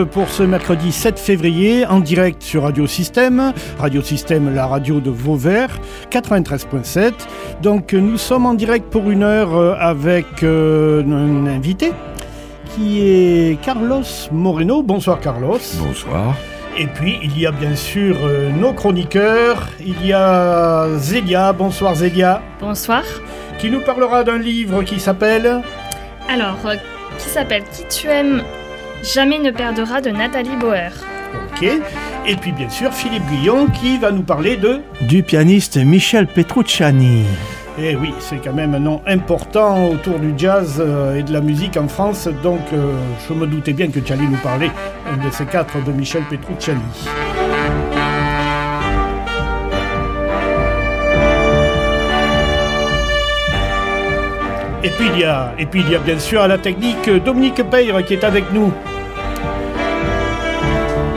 Euh, pour ce mercredi 7 février en direct sur Radio Système. Radio Système, la radio de Vauvert, 93.7. Donc nous sommes en direct pour une heure euh, avec euh, un invité qui est Carlos Moreno. Bonsoir Carlos. Bonsoir. Et puis il y a bien sûr nos chroniqueurs. Il y a Zélia. Bonsoir Zélia. Bonsoir. Qui nous parlera d'un livre qui s'appelle Alors, qui s'appelle Qui tu aimes? Jamais ne perdra de Nathalie Bauer. Ok. Et puis bien sûr Philippe Guillon qui va nous parler de... Du pianiste Michel Petrucciani. Eh oui, c'est quand même un nom important autour du jazz euh, et de la musique en France, donc euh, je me doutais bien que tu allais nous parler, un de ces quatre, de Michel Petrucciani. Et puis il y a, et puis il y a bien sûr à la technique Dominique Peyre qui est avec nous.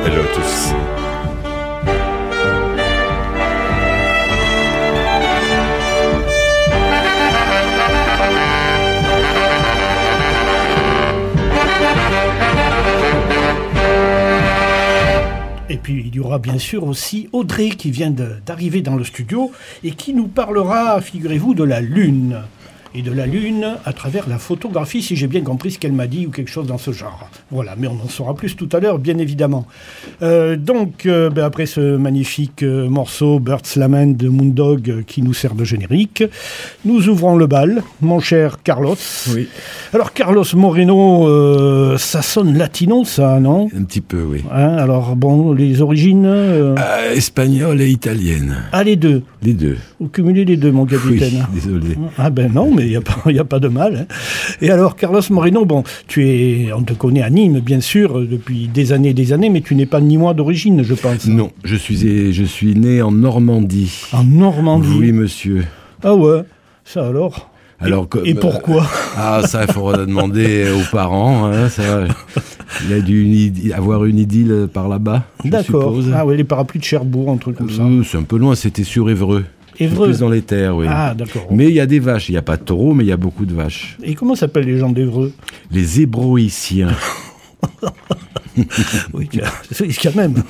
Hello à tous. Et puis il y aura bien sûr aussi Audrey qui vient d'arriver dans le studio et qui nous parlera, figurez-vous, de la Lune et de la Lune à travers la photographie, si j'ai bien compris ce qu'elle m'a dit ou quelque chose dans ce genre. Voilà, mais on en saura plus tout à l'heure, bien évidemment. Euh, donc, euh, ben après ce magnifique euh, morceau Bird's Lament de Moondog qui nous sert de générique, nous ouvrons le bal, mon cher Carlos. Oui. Alors, Carlos Moreno, ça sonne latino, ça, non? Un petit peu, oui. Hein, Alors, bon, les origines espagnole et italienne. Ah, les deux. Les deux. Vous cumulez les deux, mon Oui, capitaine. désolé. Ah ben non, mais il n'y a, pas- y a pas de mal. hein. Et alors, Carlos Moreno, bon, tu es, on te connaît à Nîmes, bien sûr, euh, depuis des années et des années, mais tu n'es pas nîmois d'origine, je pense. Non, je suis, je suis né en Normandie. En Normandie. Oui, monsieur. Ah ouais, ça alors? Alors, et, comme, et pourquoi? Ah, ça, il faudra demander aux parents. hein, ça, il a dû une avoir une idylle par là-bas, D'accord. Ah oui, les parapluies de Cherbourg, un truc comme ça. Euh, C'est un peu loin, c'était sur Évreux. Évreux. Plus dans les terres, oui. Ah d'accord. Mais il y a des vaches. Il n'y a pas de taureaux, mais il y a beaucoup de vaches. Et comment s'appellent les gens d'Evreux Les Hébroïciens. Oui, c'est quand même.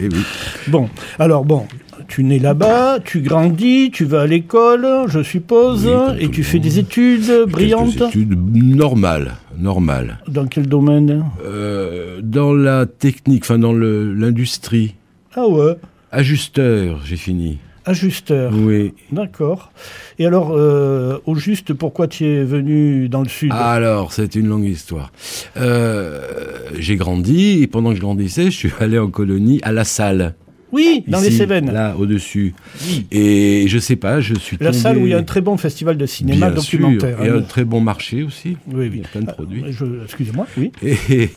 Eh oui. Bon, alors bon, tu nais là-bas, tu grandis, tu vas à l'école, je suppose, Oui, et tu fais des études brillantes? Quelques études normales, normales. Dans quel domaine? Euh, dans la technique, enfin dans l'industrie. Ah ouais, Ajusteur, j'ai fini. Ajusteur. Oui. D'accord. Et alors, euh, au juste, pourquoi tu es venu dans le sud? Alors, c'est une longue histoire. Euh, j'ai grandi et pendant que je grandissais, je suis allé en colonie à La Salle. Oui, dans les Cévennes. Là, au-dessus. Oui. Et je sais pas, je suis La tombé... salle où il y a un très bon festival de cinéma Bien documentaire. et hein. un très bon marché aussi. Oui, Il oui. y a plein de produits. Euh, je- Excusez-moi, oui. Et,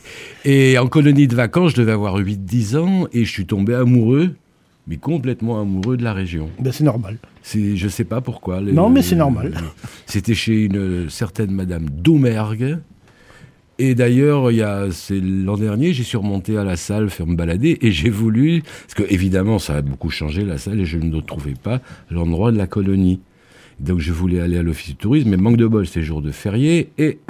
et en colonie de vacances, je devais avoir 8-10 ans et je suis tombé amoureux, mais complètement amoureux de la région. Ben, c'est normal. C'est, je sais pas pourquoi. Le- Non, mais c'est normal. C'était chez une certaine Madame Domergue. Et d'ailleurs, il y a, c'est l'an dernier, j'ai surmonté à la salle faire me balader et j'ai voulu, parce que évidemment, ça a beaucoup changé la salle et je ne trouvais pas l'endroit de la colonie. Donc je voulais aller à l'office du tourisme, mais manque de bol, c'est jour de férié et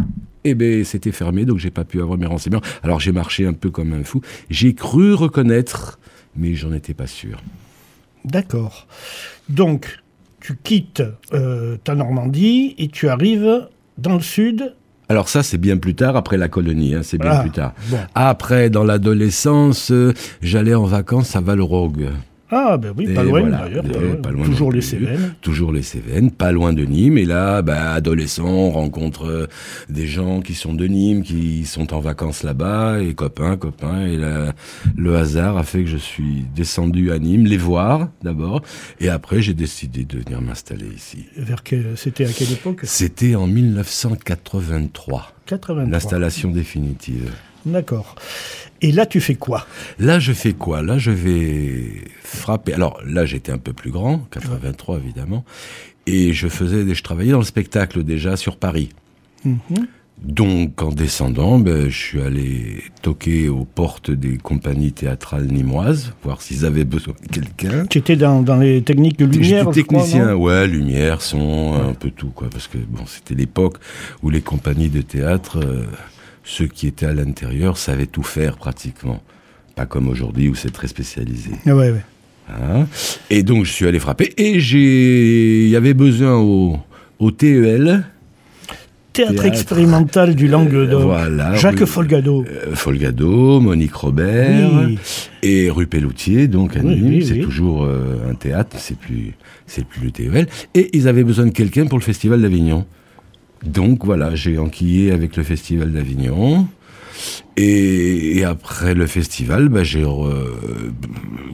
eh ben c'était fermé, donc j'ai pas pu avoir mes renseignements. Alors j'ai marché un peu comme un fou. J'ai cru reconnaître, mais j'en étais pas sûr. D'accord. Donc, tu quittes euh, ta Normandie et tu arrives dans le sud. Alors ça, c'est bien plus tard, après la colonie, hein, c'est bien Ah, plus tard. bon. Après, dans l'adolescence, euh, j'allais en vacances à Valrogue. Ah, ben oui, pas loin voilà, d'ailleurs. et pas loin. Toujours les. Cévennes. Toujours les Cévennes, pas loin de Nîmes. Et là, bah, adolescent, on rencontre euh, des gens qui sont de Nîmes, qui sont en vacances là-bas, et copains, copains. Et là, le hasard a fait que je suis descendu à Nîmes, les voir d'abord. Et après, j'ai décidé de venir m'installer ici. Vers que- C'était à quelle époque? C'était en 1983, 83. l'installation définitive. D'accord. Et là, tu fais quoi? Là, je fais quoi? Là, je vais frapper. Alors là, j'étais un peu plus grand, 83 évidemment, et je faisais, je travaillais dans le spectacle déjà sur Paris. Mhm. Donc, en descendant, ben, je suis allé toquer aux portes des compagnies théâtrales nîmoises, voir s'ils avaient besoin de quelqu'un. Tu étais dans, dans les techniques de lumière J'étais je crois, technicien, ouais, lumière, son, un peu tout, quoi, parce que bon, c'était l'époque où les compagnies de théâtre euh, ceux qui étaient à l'intérieur savaient tout faire pratiquement. Pas comme aujourd'hui où c'est très spécialisé. Ah ouais, ouais. Hein? Et donc je suis allé frapper et j'ai, il y avait besoin au, au TEL. Théâtre, Théâtre. expérimental du Languedoc. Voilà, Jacques oui. Folgado. Euh, Folgado, Monique Robert Oui. et rue Pelloutier, donc à Oui, c'est toujours euh, un théâtre, c'est plus, c'est plus le TEL. Et ils avaient besoin de quelqu'un pour le Festival d'Avignon. Donc voilà, j'ai enquillé avec le Festival d'Avignon. Et, et après le festival, bah, j'ai, re-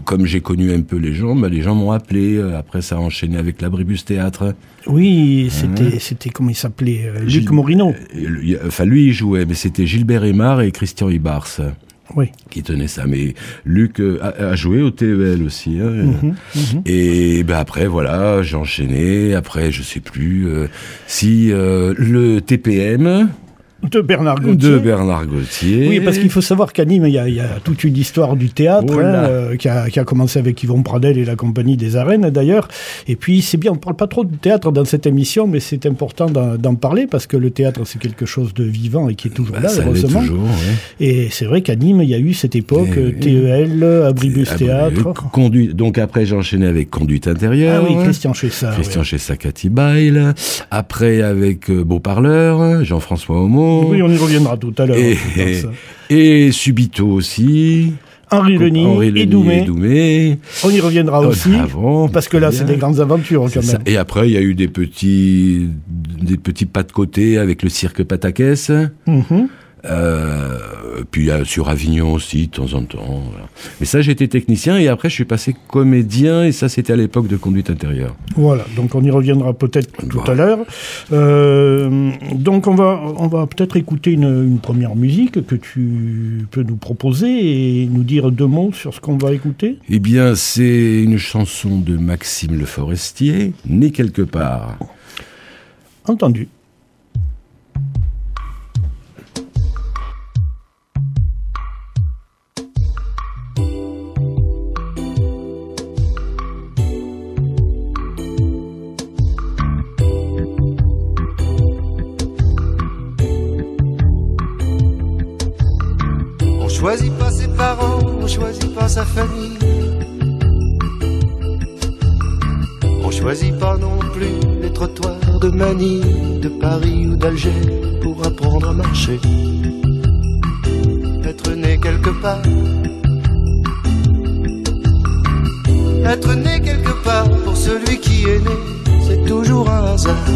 comme j'ai connu un peu les gens, bah, les gens m'ont appelé. Euh, Après, ça a enchaîné avec l'Abribus Théâtre. Oui, c'était, c'était comment il s'appelait euh, Luc Gilles- Morino. A- Enfin, lui, il jouait, mais c'était Gilbert Aymar et Christian Ibars Oui. qui tenaient ça. Mais Luc euh, a, a joué au TEL aussi. hein. Mhm, mhm. Et ben après, voilà, j'ai enchaîné. Après, je sais plus euh, si euh, le TPM De Bernard de Gauthier. Oui, parce qu'il faut savoir qu'à Nîmes, il y, a, il y a toute une histoire du théâtre Oh hein, euh, qui, a, qui a commencé avec Yvon Pradel et la compagnie des arènes d'ailleurs. Et puis c'est bien, on ne parle pas trop du théâtre dans cette émission, mais c'est important d'en parler parce que le théâtre c'est quelque chose de vivant et qui est toujours Bah, là, ça heureusement. toujours. ouais. Et c'est vrai qu'à Nîmes, il y a eu cette époque Eh. TEL, Abribus Ah, Théâtre. conduit- Donc après, j'ai enchaîné avec Conduite Ah intérieure. oui, Christian Chessa. Christian oui. chez Sakati Bail. Après, avec euh, Beau Parleur, Jean-François Homo. Oui, on y reviendra tout à l'heure. Et- Subito aussi. Henri Henri et et Doumé. On y reviendra Oh, aussi. Parce que là, c'est des grandes aventures quand ça. même. Et après, il y a eu des petits, des petits pas de côté avec le cirque Patakès. Mhm. Euh, puis sur Avignon aussi, de temps en temps. voilà. Mais ça, j'étais technicien et après, je suis passé comédien et ça, c'était à l'époque de conduite intérieure. Voilà, donc on y reviendra peut-être tout Voilà. à l'heure. Euh, donc on va, on va peut-être écouter une, une première musique que tu peux nous proposer et nous dire deux mots sur ce qu'on va écouter. Eh bien, c'est une chanson de Maxime Le Forestier, Né quelque part. Entendu. Choisit pas ses parents, on choisit pas sa famille. On choisit pas non plus les trottoirs de Manille, de Paris ou d'Alger pour apprendre à marcher. Être né quelque part. Être né quelque part pour celui qui est né, c'est toujours un hasard.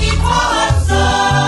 Il y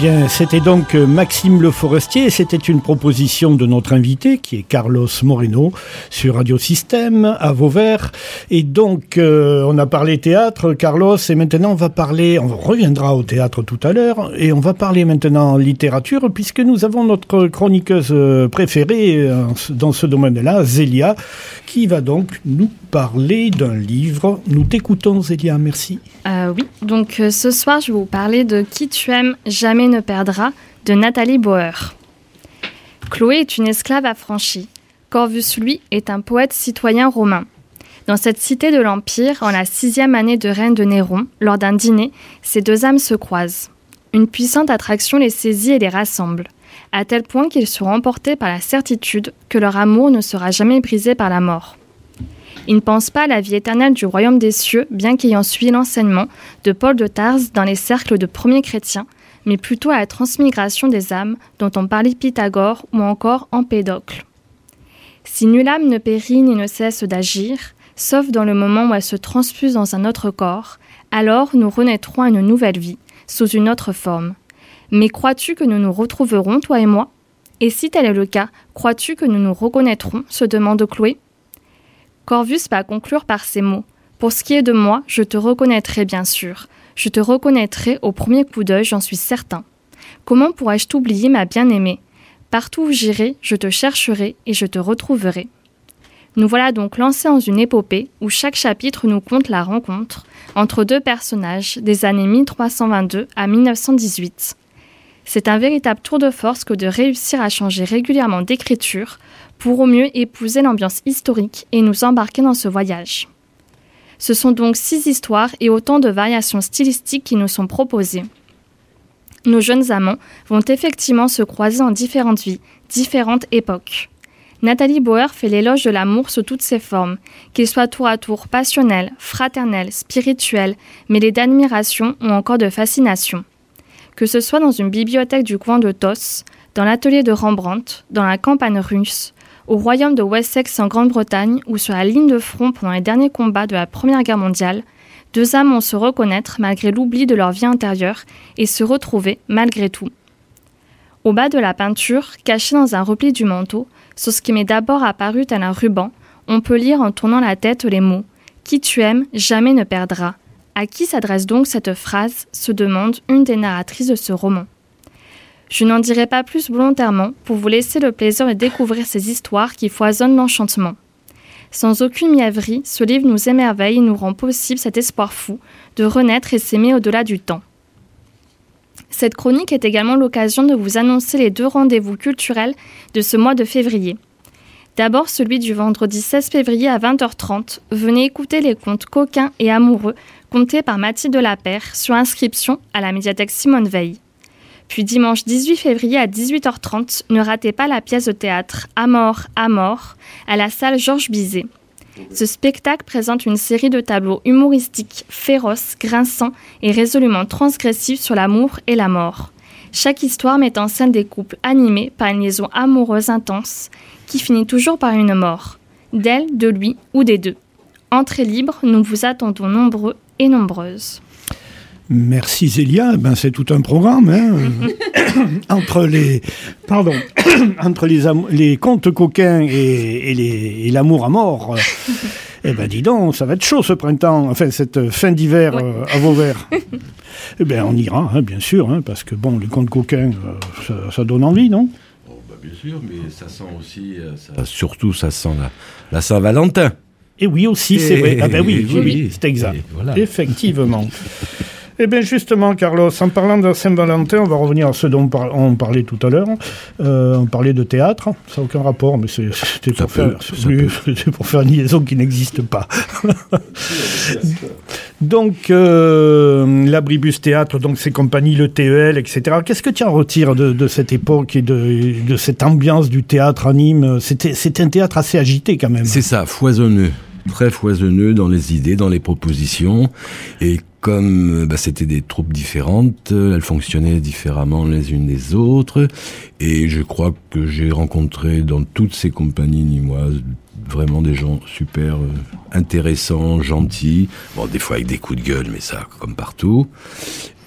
Bien, c'était donc euh, Maxime Le Forestier. C'était une proposition de notre invité, qui est Carlos Moreno, sur Radio Système, à Vauvert. Et donc, euh, on a parlé théâtre, Carlos, et maintenant on va parler, on reviendra au théâtre tout à l'heure, et on va parler maintenant littérature, puisque nous avons notre chroniqueuse euh, préférée dans ce domaine-là, Zélia, qui va donc nous parler d'un livre. Nous t'écoutons, Zélia, merci. Euh, oui, donc euh, ce soir, je vais vous parler de Qui tu aimes jamais ne perdra de Nathalie Bauer. Chloé est une esclave affranchie. Corvus, lui, est un poète citoyen romain. Dans cette cité de l'Empire, en la sixième année de règne de Néron, lors d'un dîner, ces deux âmes se croisent. Une puissante attraction les saisit et les rassemble, à tel point qu'ils seront emportés par la certitude que leur amour ne sera jamais brisé par la mort. Ils ne pensent pas à la vie éternelle du royaume des cieux, bien qu'ayant suivi l'enseignement de Paul de Tarse dans les cercles de premiers chrétiens, mais plutôt à la transmigration des âmes dont on parlait Pythagore ou encore Empédocle. Si nulle âme ne périt ni ne cesse d'agir, sauf dans le moment où elle se transfuse dans un autre corps, alors nous renaîtrons à une nouvelle vie, sous une autre forme. Mais crois-tu que nous nous retrouverons, toi et moi? Et si tel est le cas, crois-tu que nous nous reconnaîtrons? se demande Chloé. Corvus va conclure par ces mots. Pour ce qui est de moi, je te reconnaîtrai bien sûr. Je te reconnaîtrai au premier coup d'œil, j'en suis certain. Comment pourrais-je t'oublier, ma bien-aimée? Partout où j'irai, je te chercherai et je te retrouverai. Nous voilà donc lancés dans une épopée où chaque chapitre nous conte la rencontre entre deux personnages des années 1322 à 1918. C'est un véritable tour de force que de réussir à changer régulièrement d'écriture pour au mieux épouser l'ambiance historique et nous embarquer dans ce voyage. Ce sont donc six histoires et autant de variations stylistiques qui nous sont proposées. Nos jeunes amants vont effectivement se croiser en différentes vies, différentes époques. Nathalie Bauer fait l'éloge de l'amour sous toutes ses formes, qu'il soit tour à tour passionnel, fraternel, spirituel, mêlé d'admiration ou encore de fascination. Que ce soit dans une bibliothèque du coin de Tos, dans l'atelier de Rembrandt, dans la campagne russe, au royaume de Wessex en Grande-Bretagne ou sur la ligne de front pendant les derniers combats de la Première Guerre mondiale, deux âmes vont se reconnaître malgré l'oubli de leur vie intérieure et se retrouver malgré tout. Au bas de la peinture, caché dans un repli du manteau, sur ce qui m'est d'abord apparu tel un ruban, on peut lire en tournant la tête les mots Qui tu aimes jamais ne perdra. À qui s'adresse donc cette phrase? se demande une des narratrices de ce roman. Je n'en dirai pas plus volontairement pour vous laisser le plaisir de découvrir ces histoires qui foisonnent l'enchantement. Sans aucune mièvrerie, ce livre nous émerveille et nous rend possible cet espoir fou de renaître et s'aimer au-delà du temps. Cette chronique est également l'occasion de vous annoncer les deux rendez-vous culturels de ce mois de février. D'abord celui du vendredi 16 février à 20h30. Venez écouter les contes coquins et amoureux contés par Mathilde Lapère sur inscription à la médiathèque Simone Veil. Puis dimanche 18 février à 18h30, ne ratez pas la pièce de théâtre À mort, à mort à la salle Georges Bizet. Ce spectacle présente une série de tableaux humoristiques, féroces, grinçants et résolument transgressifs sur l'amour et la mort. Chaque histoire met en scène des couples animés par une liaison amoureuse intense qui finit toujours par une mort, d'elle, de lui ou des deux. Entrée libre, nous vous attendons nombreux et nombreuses. Merci Zélia, ben, c'est tout un programme. hein. entre les, pardon, entre les, les contes coquins et, et les- et l'amour à mort. eh ben dis donc, ça va être chaud ce printemps, enfin cette fin d'hiver Ouais. euh, à Vauvert. eh ben on ira, hein, bien sûr, hein, parce que bon, les contes coquins, euh, ça, ça donne envie, non? Oh, bah, bien sûr, mais ça sent aussi. euh, ça- surtout, ça sent la, la Saint-Valentin. Et oui aussi, c'est vrai. Ah ben oui, oui, Oui, oui, oui. c'est exact. Voilà. Effectivement. Eh bien justement, Carlos, en parlant de Saint-Valentin, on va revenir à ce dont on, par- on parlait tout à l'heure. Euh, on parlait de théâtre, ça n'a aucun rapport, mais c'est- pour, peut, faire- oui, pour faire une liaison qui n'existe pas. donc, euh, l'abribus théâtre, donc ses compagnies, le TEL, etc. Qu'est-ce que tu en retires de, de cette époque et de, de cette ambiance du théâtre à Nîmes? C'était un théâtre assez agité quand même. C'est ça, foisonneux. Très foisonneux dans les idées, dans les propositions. Et comme euh, bah, c'était des troupes différentes, euh, elles fonctionnaient différemment les unes des autres. Et je crois que j'ai rencontré dans toutes ces compagnies nîmoises vraiment des gens super euh, intéressants, gentils. Bon, des fois avec des coups de gueule, mais ça, comme partout.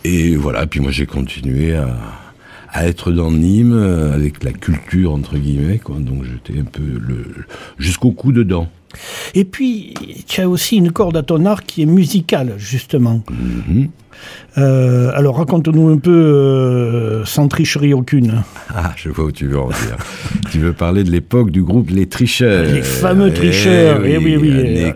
Et voilà, puis moi j'ai continué à, être dans Nîmes avec la culture entre guillemets. Donc j'étais un peu jusqu'au cou dedans. Et puis, tu as aussi une corde à ton arc qui est musicale, justement. Mhm. Euh, alors, raconte-nous un peu, euh, sans tricherie aucune. Ah, je vois où tu veux en venir. tu veux parler de l'époque du groupe Les Tricheurs. Les fameux Tricheurs, eh oui, oui, Années euh,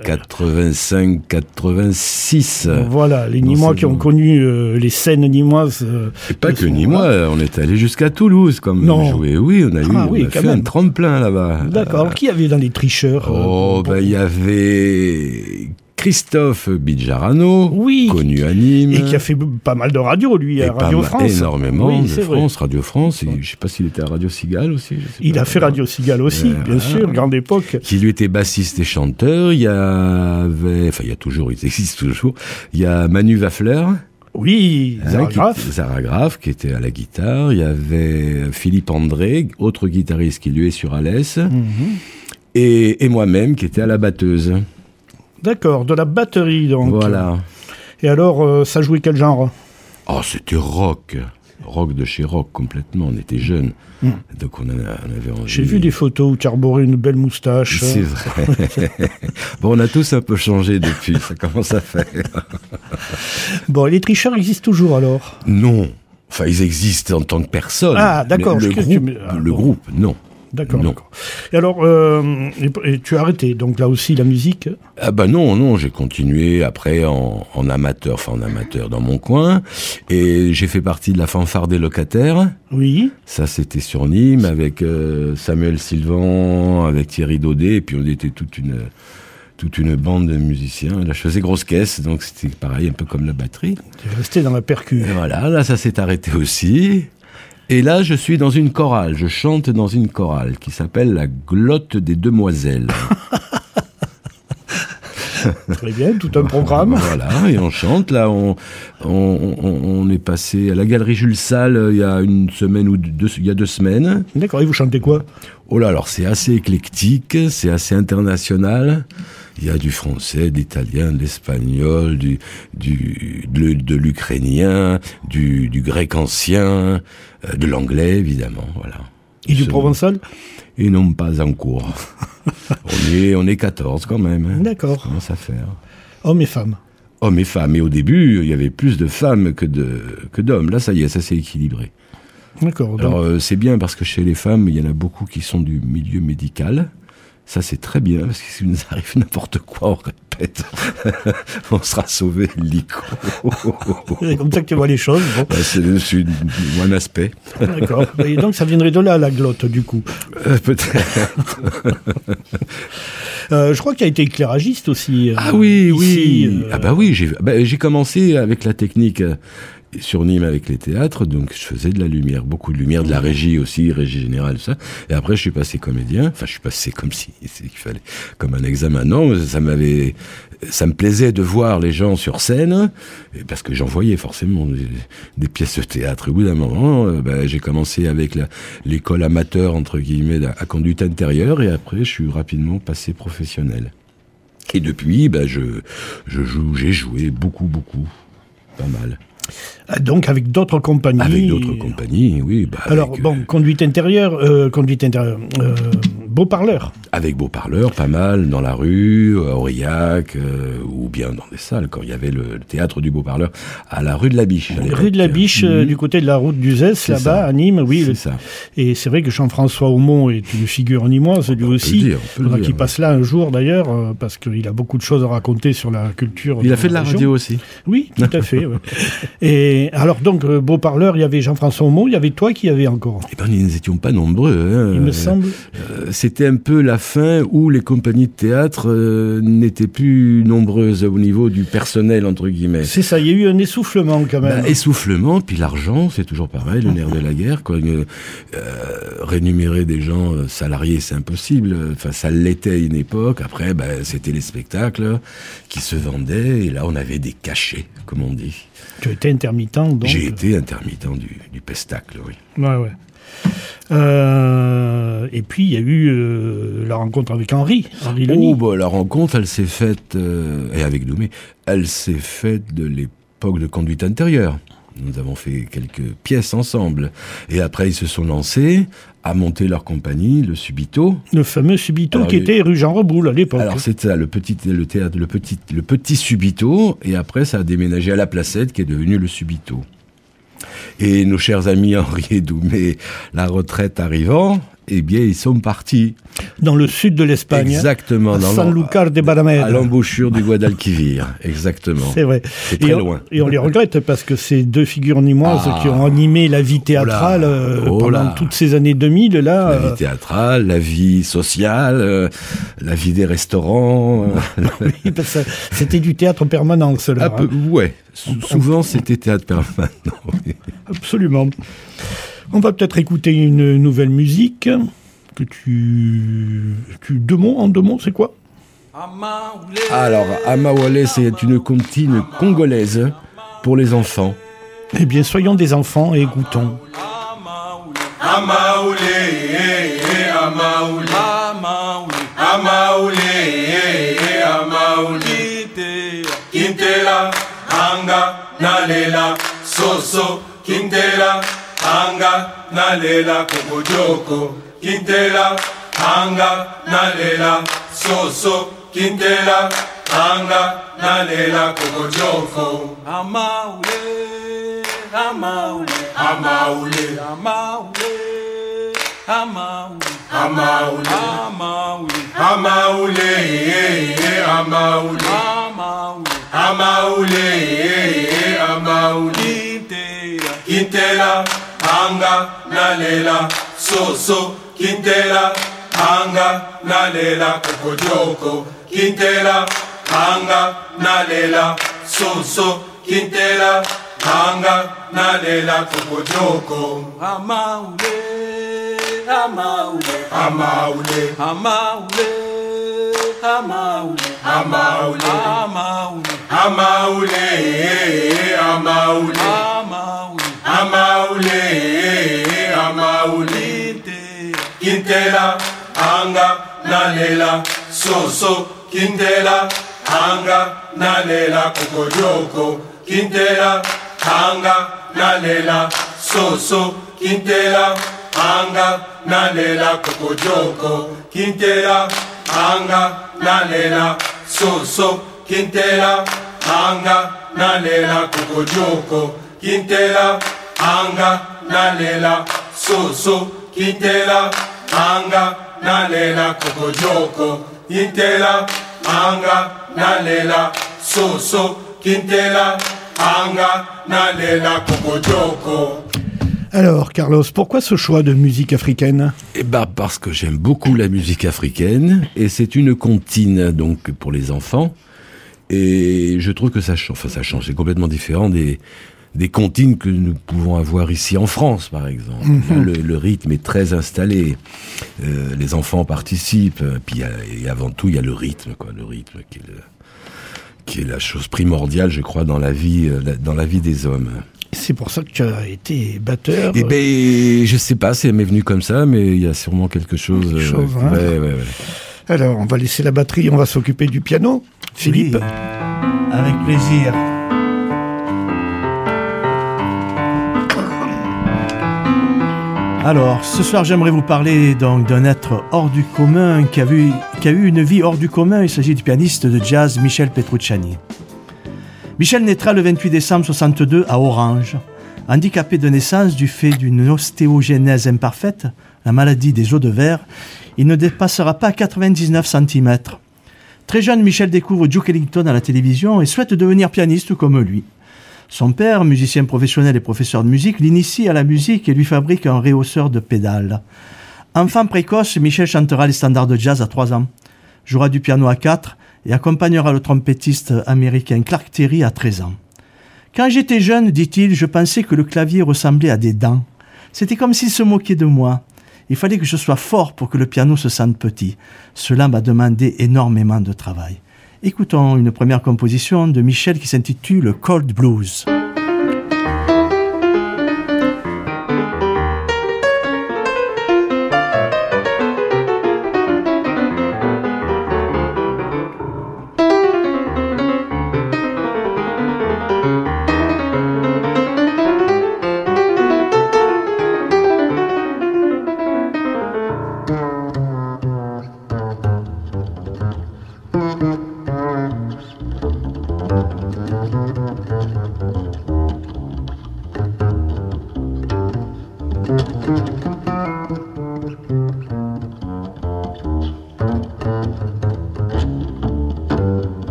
85-86. Voilà, les Nîmois qui ont connu euh, les scènes nîmoises. Et pas que moi, on est allé jusqu'à Toulouse comme Non. jouer. Oui, on a eu, Ah oui, on a quand fait un même. tremplin là-bas. D'accord. Qui y avait dans les tricheurs Oh, ben il y avait Christophe Bidjarano, Oui. connu à Nîmes. Et qui a fait pas mal de radio, lui, à Radio France. Énormément Oui, de vrai. France, Radio France. Et je sais pas s'il était à Radio Cigale aussi. je sais Il pas. a fait Radio Cigale aussi, Euh, bien sûr, grande époque. Qui lui était bassiste et chanteur. Il y avait, enfin il y a toujours, il existe toujours. Il y a Manu Waffler. Oui, hein, Zara qui- était à la guitare. Il y avait Philippe André, autre guitariste qui lui est sur Alès. Mhm. Et, et moi-même qui était à la batteuse. D'accord, de la batterie, donc. Voilà. Et alors, euh, ça jouait quel genre? Oh, c'était rock. Rock de chez rock, complètement. On était jeunes. Donc on, en a- on avait envie. Hmm. J'ai vu des photos où tu arborais une belle moustache. C'est vrai. bon, on a tous un peu changé depuis. Ça commence à faire. Bon, les tricheurs existent toujours alors? Non. Enfin, ils existent en tant que personne. Ah, d'accord, Le, tu ah, le bon. groupe, non. D'accord. Et alors, euh, et, tu as arrêté, donc là aussi, la musique? Ah bah non, non, j'ai continué après en, en amateur, enfin en amateur dans mon coin, et j'ai fait partie de la fanfare des locataires. Oui. Ça, c'était sur Nîmes avec euh, Samuel Sylvan, avec Thierry Daudet, et puis on était toute une toute une bande de musiciens. Là, je faisais grosse caisse, donc c'était pareil, un peu comme la batterie. Tu es resté dans la percu. Et voilà, là, ça s'est arrêté aussi. Et là, je suis dans une chorale. Je chante dans une chorale qui s'appelle la Glotte des Demoiselles. Très bien, tout un programme. Voilà, et on chante. Là, on, on, on- on est passé à la Galerie Jules Salle euh, il y a une semaine ou deux, il y a deux semaines. D'accord, et vous chantez quoi? Oh là, alors c'est assez éclectique, c'est assez international. Il y a du français, de l'italien, de l'espagnol, du, du, de, de l'ukrainien, du, du grec ancien, euh, de l'anglais évidemment, voilà. Et du provençal? Et non pas en cours. on est, on est 14 quand même. hein. D'accord. Ça commence à faire. Hommes et femmes. Hommes et femmes. Et au début, il y avait plus de femmes que de que d'hommes. Là, ça y est, ça s'est équilibré. D'accord. Alors euh, c'est bien parce que chez les femmes, il y en a beaucoup qui sont du milieu médical. Ça c'est très bien parce que s'il nous arrive n'importe quoi, on répète, on sera sauvé illico. C'est comme ça que tu vois les choses. Bon, Bah, c'est un aspect. d'accord. Et donc, ça viendrait de là, la glotte, du coup. Euh, Peut-être. Euh, je crois qu'il a été éclairagiste aussi. euh, Ah oui, ici, oui. Ah bah oui, j'ai bah, j'ai commencé avec la technique sur avec les théâtres, donc je faisais de la lumière, beaucoup de lumière, de la régie aussi, régie générale, ça. Et après, je suis passé comédien. Enfin, je suis passé comme si comme un examen. Non, ça m'avait, ça me plaisait de voir les gens sur scène, parce que j'en voyais forcément des, des pièces de théâtre. Et au bout d'un moment, euh, bah, j'ai commencé avec l'école amateur entre guillemets à conduite intérieure, et après, je suis rapidement passé professionnel. Et depuis, bah, je, je joue, j'ai joué beaucoup, beaucoup, pas mal. Ah, Donc, avec d'autres compagnies. Avec d'autres compagnies, oui. Bah, Alors, avec, bon, conduite intérieure, euh, conduite intérieure, euh, beau parleur. avec beau parleurs, pas mal, dans la rue, à Aurillac, euh, ou bien dans des salles, quand il y avait le, le théâtre du beau parleur, à la rue de la Biche. Rue de la Biche, euh, du côté de la route d'Uzès, C'est là-bas, à Nîmes, oui. C'est le- ça. Et c'est vrai que Jean-François Aumont est une figure nîmoise, lui peut aussi. le dire, on faudra dire, ouais. passe là un jour, d'ailleurs, euh, parce qu'il a beaucoup de choses à raconter sur la culture. Il a fait de la radio aussi. Oui, tout à fait. ouais. Et alors, donc, euh, beau parleur, il y avait Jean-François Aumont, il y avait toi qui y avait encore. Eh ben, nous n'étions pas nombreux. hein. Il me semble. euh, C'était un peu la fin où les compagnies de théâtre euh, n'étaient plus nombreuses au niveau du personnel, entre guillemets. C'est ça, il y a eu un essoufflement quand même. Bah, essoufflement, puis l'argent, c'est toujours pareil, le nerf de la guerre. Quoi. Euh, rémunérer des gens salariés, c'est impossible. Enfin, ça l'était à une époque. Après, bah, c'était les spectacles qui se vendaient, et là, on avait des cachets, comme on dit. Tu étais intermittent, donc. J'ai été intermittent du, du pestacle, oui. Ouais, ouais. Euh, et puis, il y a eu euh, la rencontre avec Henri. Oh, bah, la rencontre, elle s'est faite, euh, et avec Doumé, elle s'est faite de l'époque de conduite intérieure. Nous avons fait quelques pièces ensemble. Et après, ils se sont lancés à monter leur compagnie, le Subito. Le fameux Subito Alors, qui était rue Jean Reboul à l'époque. Alors c'était ça, le petit, le théâtre, le petit, le petit Subito, et après ça a déménagé à la Placette, qui est devenu le Subito. Et nos chers amis Henri et Doumé, la retraite arrivant, eh bien ils sont partis. Dans le sud de l'Espagne. Exactement, à dans Sanlúcar de Barrameda. à l'embouchure du Guadalquivir, exactement. C'est vrai. C'est Et on, loin. et on les regrette parce que ces deux figures nîmoises Ah. qui ont animé la vie théâtrale Oh là. euh, Oh pendant là. toutes ces années 2000, là, La euh, vie théâtrale, la vie sociale, euh, la vie des restaurants. oui, parce que c'était du théâtre permanent, cela. un peu, ouais. Sou- Souvent, c'était théâtre permanent. Absolument. On va peut-être écouter une nouvelle musique que tu, tu deux mots en deux mots, c'est quoi? Alors, Amawale, c'est une comptine congolaise pour les enfants. Eh bien, soyons des enfants et écoutons. Amaoulé, Amaoulé, Amaoulé, Amaoulé, Kintela, Anga, Nalela, Soso, Kintela, Anga, Nalela, Kokojoko, Kintela, Anga, Nalela, Soso, Kintela, Anga, Nalela, Kokojoko, Amaule, amaule, Amaoulé, amaule, amaule, Amaoulé, amaule, Amaoulé, eh, eh, Amaoulé. amaule, Amaoulé, eh, eh, Amaoulé, intera, Kintela, Anga, Nalela, Soso, Kintela, Anga, Nalela, Kokojoko, Kintela, Anga, Nalela, Soso, Kintela, Anga, Nalela, Kokojoko, amaule, amaule, Amaoulé, amaule, amaule, Amaoulé, amaule, Amaoulé, eh, eh, Amaoulé, amaule, Kintela, Anga, Nalela, Soso, Kintela, Anga, Nalela, Kokojoko, Kintela, Anga, Nalela, Soso, Kintela, Anga, Nalela, Kokojoko, Kintela, Anga, Nalela, Soso, Kintela, Anga, Nalela, Kokojoko, Kintela, Anga, Nalela, Soso, Kintela, Anga, Nalela, Kokojoko, Kintela, Anga, Nalela, Soso, Kintela, Anga, Nalela, Kokojoko. Alors, Carlos, pourquoi ce choix de musique africaine? Eh ben, parce que j'aime beaucoup la musique africaine, et c'est une comptine, donc, pour les enfants. Et je trouve que ça change, enfin, ça change, c'est complètement différent des, des comptines que nous pouvons avoir ici en France, par exemple. Là, le, le rythme est très installé. Euh, les enfants participent. Puis, il y a- et avant tout, il y a le rythme, quoi. Le rythme qui est, le- qui est la chose primordiale, je crois, dans la vie, euh, dans la vie des hommes. C'est pour ça que tu as été batteur. Eh ben, je sais pas, c'est m'est venu comme ça, mais il y a sûrement quelque chose. Quelque euh, chose, hein. ouais, ouais, ouais. Alors, on va laisser la batterie, on va s'occuper du piano. Philippe Oui, avec plaisir. Alors, ce soir, j'aimerais vous parler donc d'un être hors du commun qui a, vu- qui a eu une vie hors du commun. Il s'agit du pianiste de jazz Michel Petrucciani. Michel naîtra le 28 décembre 62 à Orange. Handicapé de naissance du fait d'une ostéogenèse imparfaite, la maladie des os de verre, il ne dépassera pas 99 cm. Très jeune, Michel découvre Duke Ellington à la télévision et souhaite devenir pianiste comme lui. Son père, musicien professionnel et professeur de musique, l'initie à la musique et lui fabrique un réhausseur de pédales. Enfant précoce, Michel chantera les standards de jazz à 3 ans, jouera du piano à 4 et accompagnera le trompettiste américain Clark Terry à 13 ans. Quand j'étais jeune, dit-il, je pensais que le clavier ressemblait à des dents. C'était comme s'il se moquait de moi. Il fallait que je sois fort pour que le piano se sente petit. Cela m'a demandé énormément de travail. Écoutons une première composition de Michel qui s'intitule Cold Blues.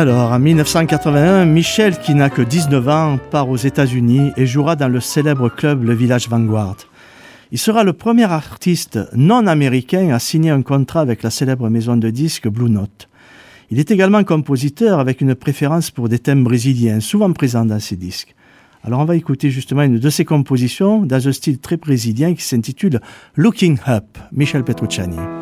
Alors, en 1981, Michel, qui n'a que 19 ans, part aux États-Unis et jouera dans le célèbre club Le Village Vanguard. Il sera le premier artiste non américain à signer un contrat avec la célèbre maison de disques Blue Note. Il est également compositeur avec une préférence pour des thèmes brésiliens, souvent présents dans ses disques. Alors on va écouter justement une de ses compositions dans un style très brésilien qui s'intitule Looking Up, Michel Petrucciani.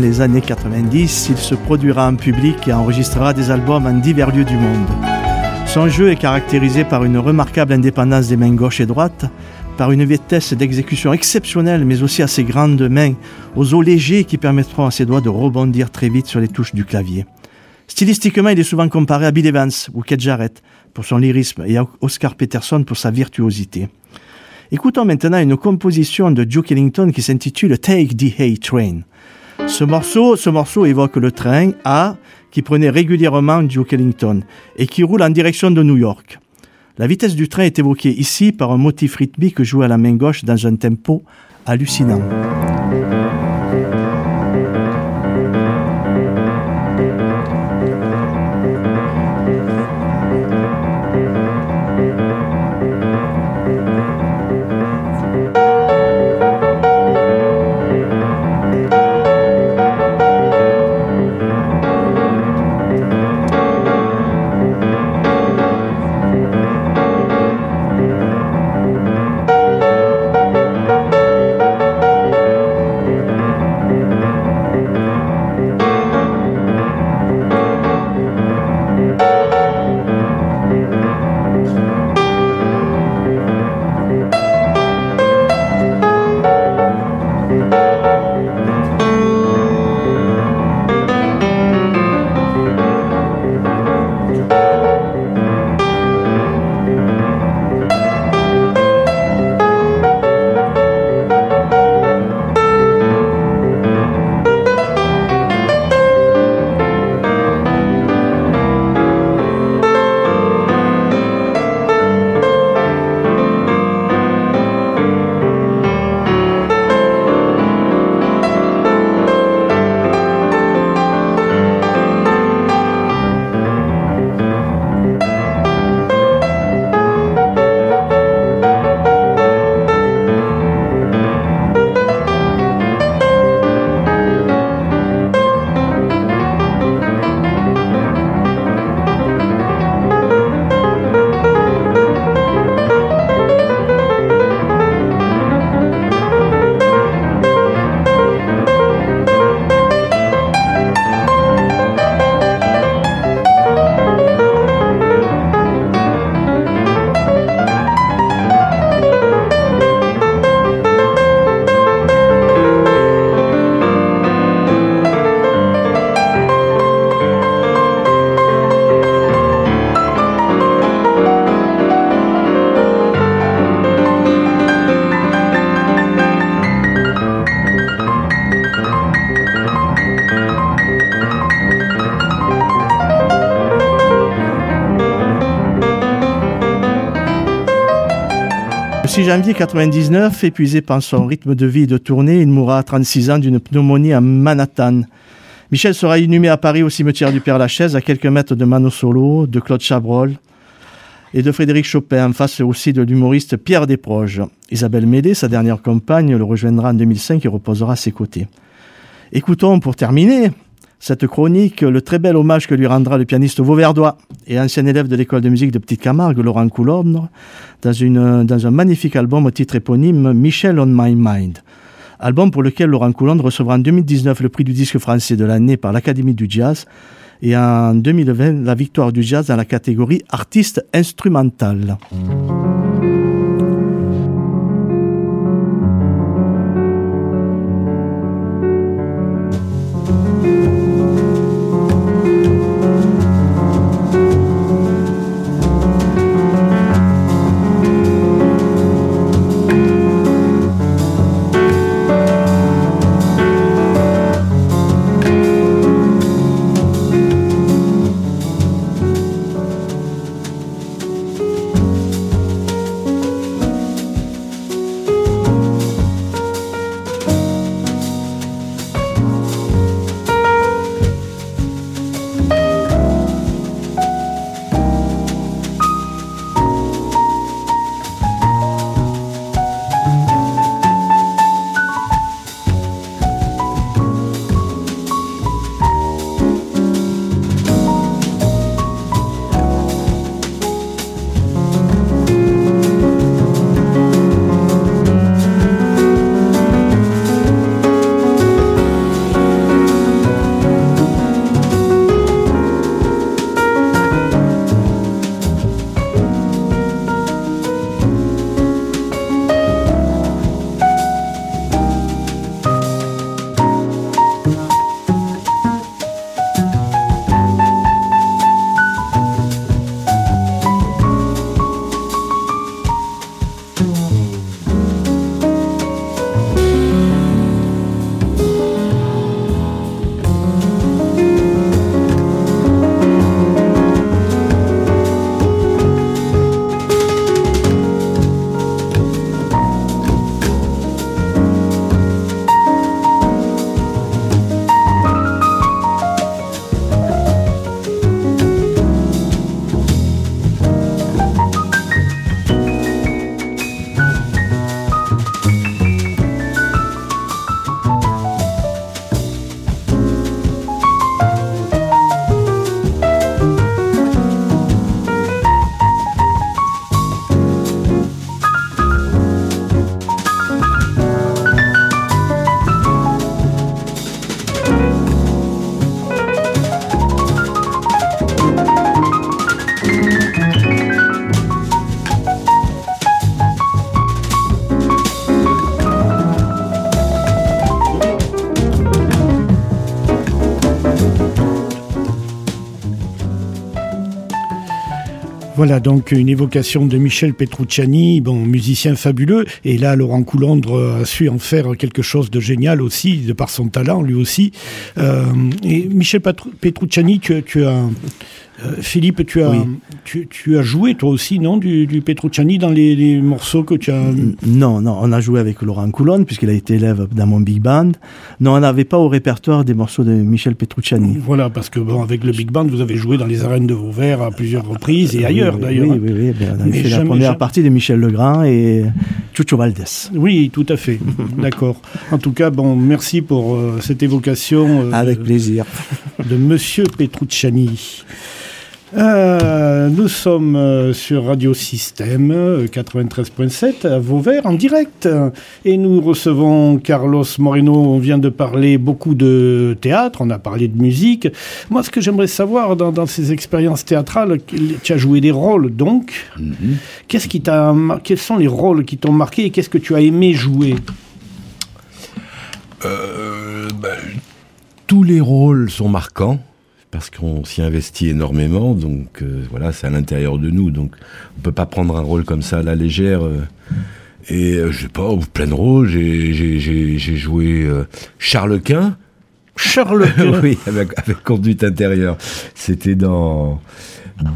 Les années 90, il se produira en public et enregistrera des albums en divers lieux du monde. Son jeu est caractérisé par une remarquable indépendance des mains gauche et droite, par une vitesse d'exécution exceptionnelle, mais aussi à ses grandes mains, aux os légers qui permettront à ses doigts de rebondir très vite sur les touches du clavier. Stylistiquement, il est souvent comparé à Bill Evans ou Kate Jarrett pour son lyrisme et à Oscar Peterson pour sa virtuosité. Écoutons maintenant une composition de Duke Ellington qui s'intitule Take the A Train. Ce morceau, ce morceau évoque le train A qui prenait régulièrement Duke Ellington et qui roule en direction de New York. La vitesse du train est évoquée ici par un motif rythmique joué à la main gauche dans un tempo hallucinant. 6 janvier 99, épuisé par son rythme de vie et de tournée, il mourra à 36 ans d'une pneumonie à Manhattan. Michel sera inhumé à Paris au cimetière du Père Lachaise, à quelques mètres de Mano Solo, de Claude Chabrol et de Frédéric Chopin, en face aussi de l'humoriste Pierre Desproges. Isabelle Médé, sa dernière compagne, le rejoindra en 2005 et reposera à ses côtés. Écoutons pour terminer cette chronique le très bel hommage que lui rendra le pianiste vauverdois et ancien élève de l'école de musique de Petite Camargue, Laurent Coulombre, dans, un magnifique album au titre éponyme Michel on My Mind. Album pour lequel Laurent Coulombre recevra en 2019 le prix du disque français de l'année par l'Académie du Jazz et en 2020 la victoire du jazz dans la catégorie artiste instrumental. Voilà donc une évocation de Michel Petrucciani, bon musicien fabuleux, et là Laurent Coulondre a su en faire quelque chose de génial aussi, de par son talent lui aussi. Euh, et Michel Petrucciani, tu, tu as euh, Philippe, tu as, Oui. tu, tu as joué toi aussi, non, du, du Petrucciani dans les, les morceaux que tu as. Non, non, on a joué avec Laurent Coulon, puisqu'il a été élève dans mon big band. Non, on n'avait pas au répertoire des morceaux de Michel Petrucciani. Voilà, parce que bon, avec le Big Band, vous avez joué dans les arènes de Vauvert à plusieurs reprises et ailleurs Oui, d'ailleurs. Oui, oui, oui. ben, on a la première jamais- partie de Michel Legrand et Chucho Valdés. Oui, tout à fait. D'accord. En tout cas, bon, merci pour euh, cette évocation euh, Avec de- plaisir. de Monsieur Petrucciani. Euh, nous sommes euh, sur Radio Système euh, 93.7 à Vauvert en direct et nous recevons Carlos Moreno. On vient de parler beaucoup de théâtre, on a parlé de musique. Moi, ce que j'aimerais savoir dans, dans ces expériences théâtrales, tu as joué des rôles donc. Mhm. Qu'est-ce qui t'a, quels sont les rôles qui t'ont marqué et qu'est-ce que tu as aimé jouer? Euh, bah, tous les rôles sont marquants parce qu'on s'y investit énormément, donc euh, voilà, c'est à l'intérieur de nous, donc on peut pas prendre un rôle comme ça à la légère. euh, et euh, je sais pas, plein de rôles. J'ai joué euh, Charles Quint. Charles Quint. oui, avec, avec conduite intérieure. C'était dans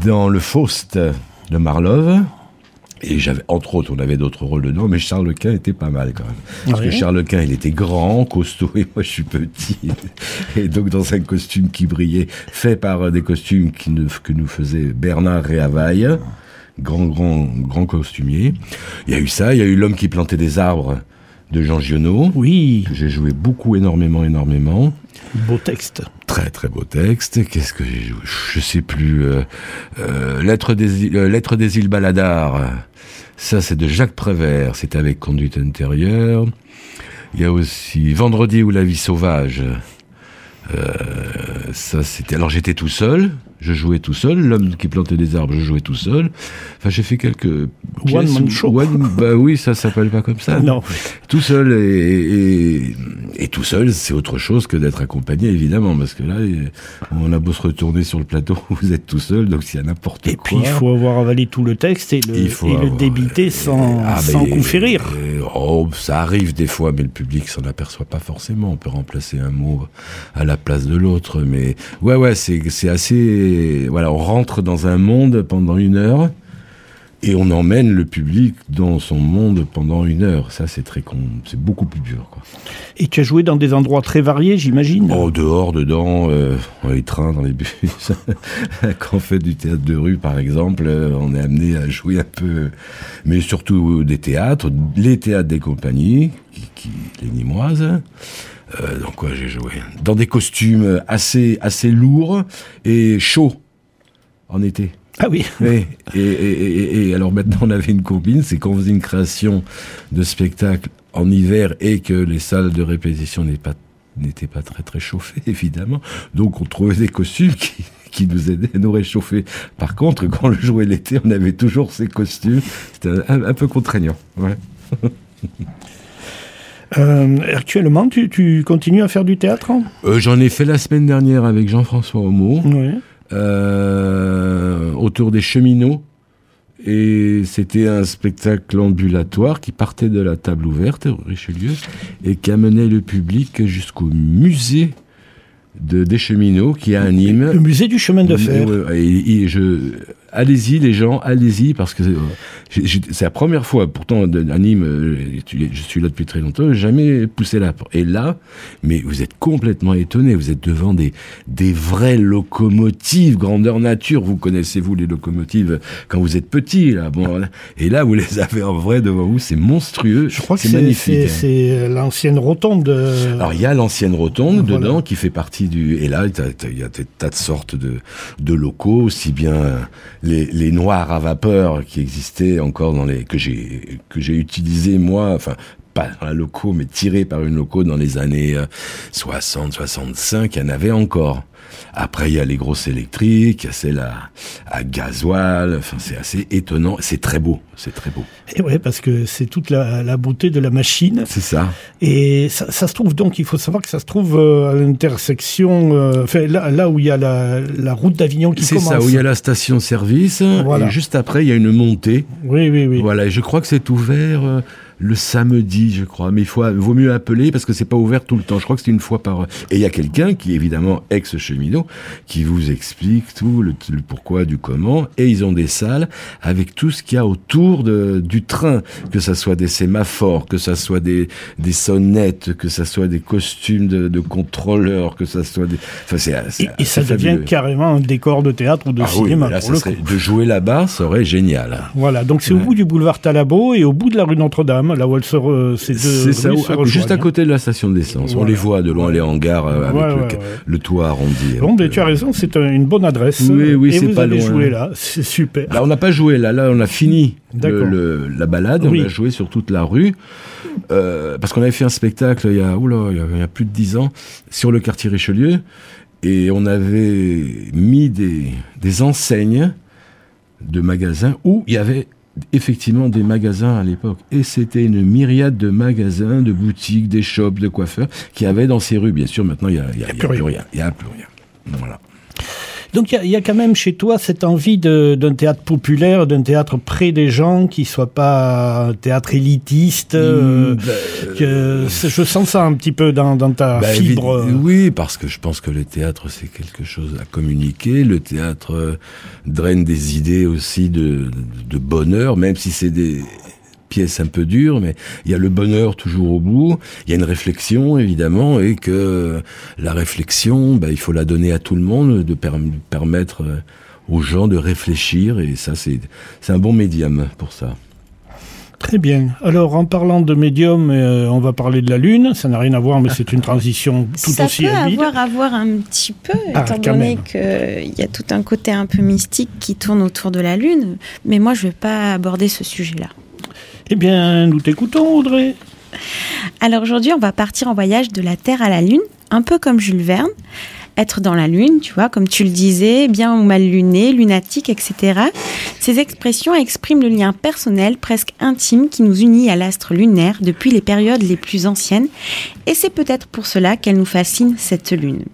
dans le Faust de Marlove. Et j'avais, entre autres, on avait d'autres rôles dedans, mais Charles Quint était pas mal quand même. Parce que Charles Quint, il était grand, costaud, et moi je suis petit. Et donc dans un costume qui brillait, fait par euh, des costumes qui ne- que nous faisait Bernard Réavaille, grand, grand, grand costumier. Il y a eu ça, il y a eu L'homme qui plantait des arbres de Jean Giono. Oui, que J'ai joué beaucoup, énormément, énormément. Beau texte. Très très beau texte. Qu'est-ce que Je sais plus. Euh, euh, Lettre des îles, euh, Lettre des îles Baladar. Ça c'est de Jacques Prévert. C'était avec conduite intérieure. Il y a aussi Vendredi ou la vie sauvage. Euh, ça c'était. Alors j'étais tout seul. Je jouais tout seul. L'homme qui plantait des arbres, je jouais tout seul. Enfin j'ai fait quelques. pièces man où- show. One- bah oui, ça s'appelle pas comme ça. non. Tout seul et, et, et tout seul, c'est autre chose que d'être accompagné, évidemment, parce que là, on a beau se retourner sur le plateau, vous êtes tout seul, donc s'il y a n'importe Et quoi. puis il faut avoir avalé tout le texte et le, et débiter sans, Ah, sans conférir. Oh, ça arrive des fois, mais le public s'en aperçoit pas forcément. On peut remplacer un mot à la place de l'autre, mais ouais, ouais, c'est c'est. Voilà, on rentre dans un monde pendant une heure. Et on emmène le public dans son monde pendant une heure. Ça, c'est très con, c'est beaucoup plus dur. Quoi. Et tu as joué dans des endroits très variés, j'imagine? Oh, dehors, dedans, euh, dans les trains, dans les bus. Quand on fait du théâtre de rue, par exemple, euh, on est amené à jouer un peu, mais surtout des théâtres, les théâtres des compagnies, qui, qui- les Nîmoises. Euh, dans quoi j'ai joué? Dans des costumes assez, assez lourds et chauds en été. Ah oui. Et, et, et- et alors maintenant on avait une combine, c'est qu'on faisait une création de spectacle en hiver et que les salles de répétition n'étaient pas, pas très très chauffées évidemment, donc on trouvait des costumes qui, qui nous aidaient à nous réchauffer. Par contre, quand le jouait l'été, on avait toujours ces costumes, c'était un, un peu contraignant. Ouais. Euh, actuellement, tu, tu continues à faire du théâtre? Hein Euh, J'en ai fait la semaine dernière avec Jean-François Homo. Oui. Euh, autour des cheminots. Et c'était un spectacle ambulatoire qui partait de la table ouverte, Richelieu, et qui amenait le public jusqu'au musée de, des cheminots qui anime. Le musée du chemin de fer. Et je, allez-y les gens, allez-y parce que euh, c'est la première fois. Pourtant, à Nîmes, euh, je suis là depuis très longtemps, jamais poussé porte. Et là, mais vous êtes complètement étonné. Vous êtes devant des des vraies locomotives grandeur nature. Vous connaissez vous les locomotives quand vous êtes petit là. Bon, voilà. et là vous les avez en vrai devant vous. C'est monstrueux. Je crois que c'est magnifique. c'est- hein. l'ancienne rotonde. euh, Alors il y a l'ancienne rotonde Voilà. dedans qui fait partie du et là il y a des tas de sortes de de locaux aussi bien euh, les noirs à vapeur qui existaient encore dans les que j'ai que j'ai utilisé moi enfin pas dans la loco mais tiré par une loco dans les années euh, 60 65 il y en avait encore après, il y a les grosses électriques, il y a celles à, à gasoil. Enfin, c'est assez étonnant. C'est très beau. C'est très beau. Et ouais, parce que c'est toute la, la beauté de la machine. C'est ça. Et ça, ça se trouve donc, il faut savoir que ça se trouve euh, à l'intersection, euh, enfin là, là où il y a la, la route d'Avignon qui C'est commence. ça, où il y a la station-service. Voilà. Et juste après, il y a une montée. Oui, oui, oui. Voilà, et je crois que c'est ouvert euh, le samedi, je crois. Mais il faut, vaut mieux appeler parce que c'est pas ouvert tout le temps. Je crois que c'est une fois par. Et il y a quelqu'un qui, évidemment, ex-cheminot, qui vous explique tout le, le pourquoi du comment. Et ils ont des salles avec tout ce qu'il y a autour de, du train, que ça soit des sémaphores, que ça soit des, des sonnettes, que ça soit des costumes de, de contrôleurs, que ça soit des. Enfin, c'est. Et, et ça devient fabuleux. carrément un décor de théâtre ou de Ah oui, cinéma. mais là, pour ça le serait- de jouer là-bas, ça aurait génial. Voilà, donc c'est au bout du boulevard Talabot et au bout de la rue Notre-Dame, là où elle se re- ces deux C'est ça, se ah, juste à côté de la station d'essence. On Voilà. les voit de loin, les hangars euh, avec Ouais, le, ouais, toit arrondi. Bon, ben, peu. tu as raison, c'est un- une bonne adresse. Oui, oui, c'est pas loin. joué là, c'est super. Là, on n'a pas joué, là, là, on a fini le, D'accord. le- la balade, Oui. on a joué sur toute la rue, euh, parce qu'on avait fait un spectacle il y a, oula, il y a, il y a plus de dix ans, sur le quartier Richelieu, et on avait mis des, des enseignes de magasins où il y avait effectivement des magasins à l'époque. Et c'était une myriade de magasins, de boutiques, des shops, de coiffeurs qui avaient dans ces rues. Bien sûr, maintenant, il y a, y a- il y a plus rien. Il y a plus rien. Voilà. Donc il y y, a quand même chez toi cette envie d'un théâtre populaire, d'un théâtre près des gens, qui soit pas un théâtre élitiste. euh, Mm, bah, que je sens ça un petit peu dans, dans ta Bah, fibre. Oui, parce que je pense que le théâtre, c'est quelque chose à communiquer. Le théâtre euh, draine des idées aussi de, de bonheur, même si c'est des pièces un peu dures, mais il y a le bonheur toujours au bout. Il y a une réflexion, évidemment, et que la réflexion, bah, il faut la donner à tout le monde, de per- permettre euh, aux gens de réfléchir, et ça, c'est un bon médium pour ça. Très bien. Alors, en parlant de médium, euh, on va parler de la Lune. Ça n'a rien à voir, mais c'est une transition tout ça aussi peut habile. avoir à voir un petit peu, Ah, étant donné qu'il y a tout un côté un peu mystique qui tourne autour de la Lune. Mais moi, je ne vais pas aborder ce sujet-là. Eh bien, nous t'écoutons, Audrey. Alors aujourd'hui, on va partir en voyage de la Terre à la Lune, un peu comme Jules Verne. Être dans la Lune, tu vois, comme tu le disais, bien ou mal luné, lunatique, etc. Ces expressions expriment le lien personnel presque intime qui nous unit à l'astre lunaire depuis les périodes les plus anciennes. Et c'est peut-être pour cela qu'elle nous fascine, cette Lune.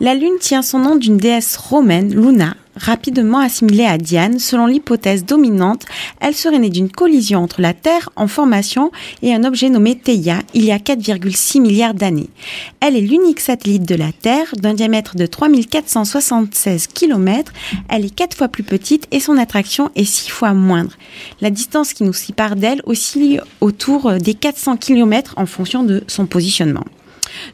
La Lune tient son nom d'une déesse romaine, Luna, rapidement assimilée à Diane. Selon l'hypothèse dominante, elle serait née d'une collision entre la Terre en formation et un objet nommé Theia il y a 4,6 milliards d'années. Elle est l'unique satellite de la Terre d'un diamètre de 3476 km. Elle est quatre fois plus petite et son attraction est six fois moindre. La distance qui nous sépare d'elle oscille autour des 400 km en fonction de son positionnement.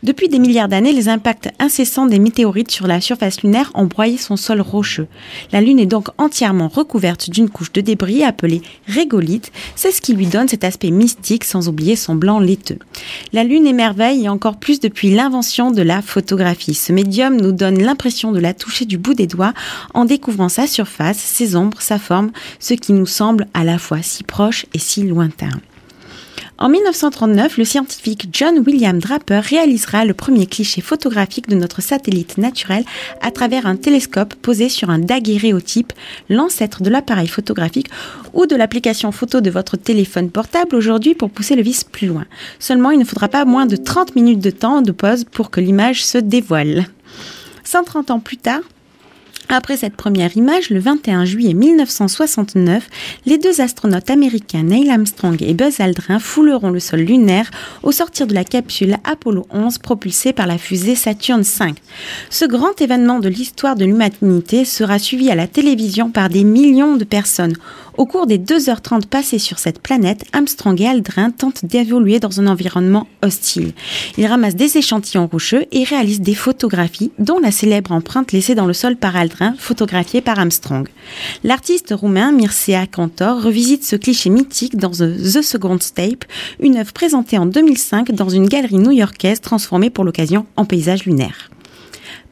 Depuis des milliards d'années, les impacts incessants des météorites sur la surface lunaire ont broyé son sol rocheux. La Lune est donc entièrement recouverte d'une couche de débris appelée régolithe. C'est ce qui lui donne cet aspect mystique sans oublier son blanc laiteux. La Lune émerveille et encore plus depuis l'invention de la photographie. Ce médium nous donne l'impression de la toucher du bout des doigts en découvrant sa surface, ses ombres, sa forme, ce qui nous semble à la fois si proche et si lointain. En 1939, le scientifique John William Draper réalisera le premier cliché photographique de notre satellite naturel à travers un télescope posé sur un daguerréotype, l'ancêtre de l'appareil photographique ou de l'application photo de votre téléphone portable aujourd'hui pour pousser le vis plus loin. Seulement, il ne faudra pas moins de 30 minutes de temps de pause pour que l'image se dévoile. 130 ans plus tard, après cette première image, le 21 juillet 1969, les deux astronautes américains Neil Armstrong et Buzz Aldrin fouleront le sol lunaire au sortir de la capsule Apollo 11 propulsée par la fusée Saturn V. Ce grand événement de l'histoire de l'humanité sera suivi à la télévision par des millions de personnes. Au cours des 2h30 passées sur cette planète, Armstrong et Aldrin tentent d'évoluer dans un environnement hostile. Ils ramassent des échantillons rocheux et réalisent des photographies, dont la célèbre empreinte laissée dans le sol par Aldrin, photographiée par Armstrong. L'artiste roumain Mircea Cantor revisite ce cliché mythique dans The Second Tape, une œuvre présentée en 2005 dans une galerie new-yorkaise transformée pour l'occasion en paysage lunaire.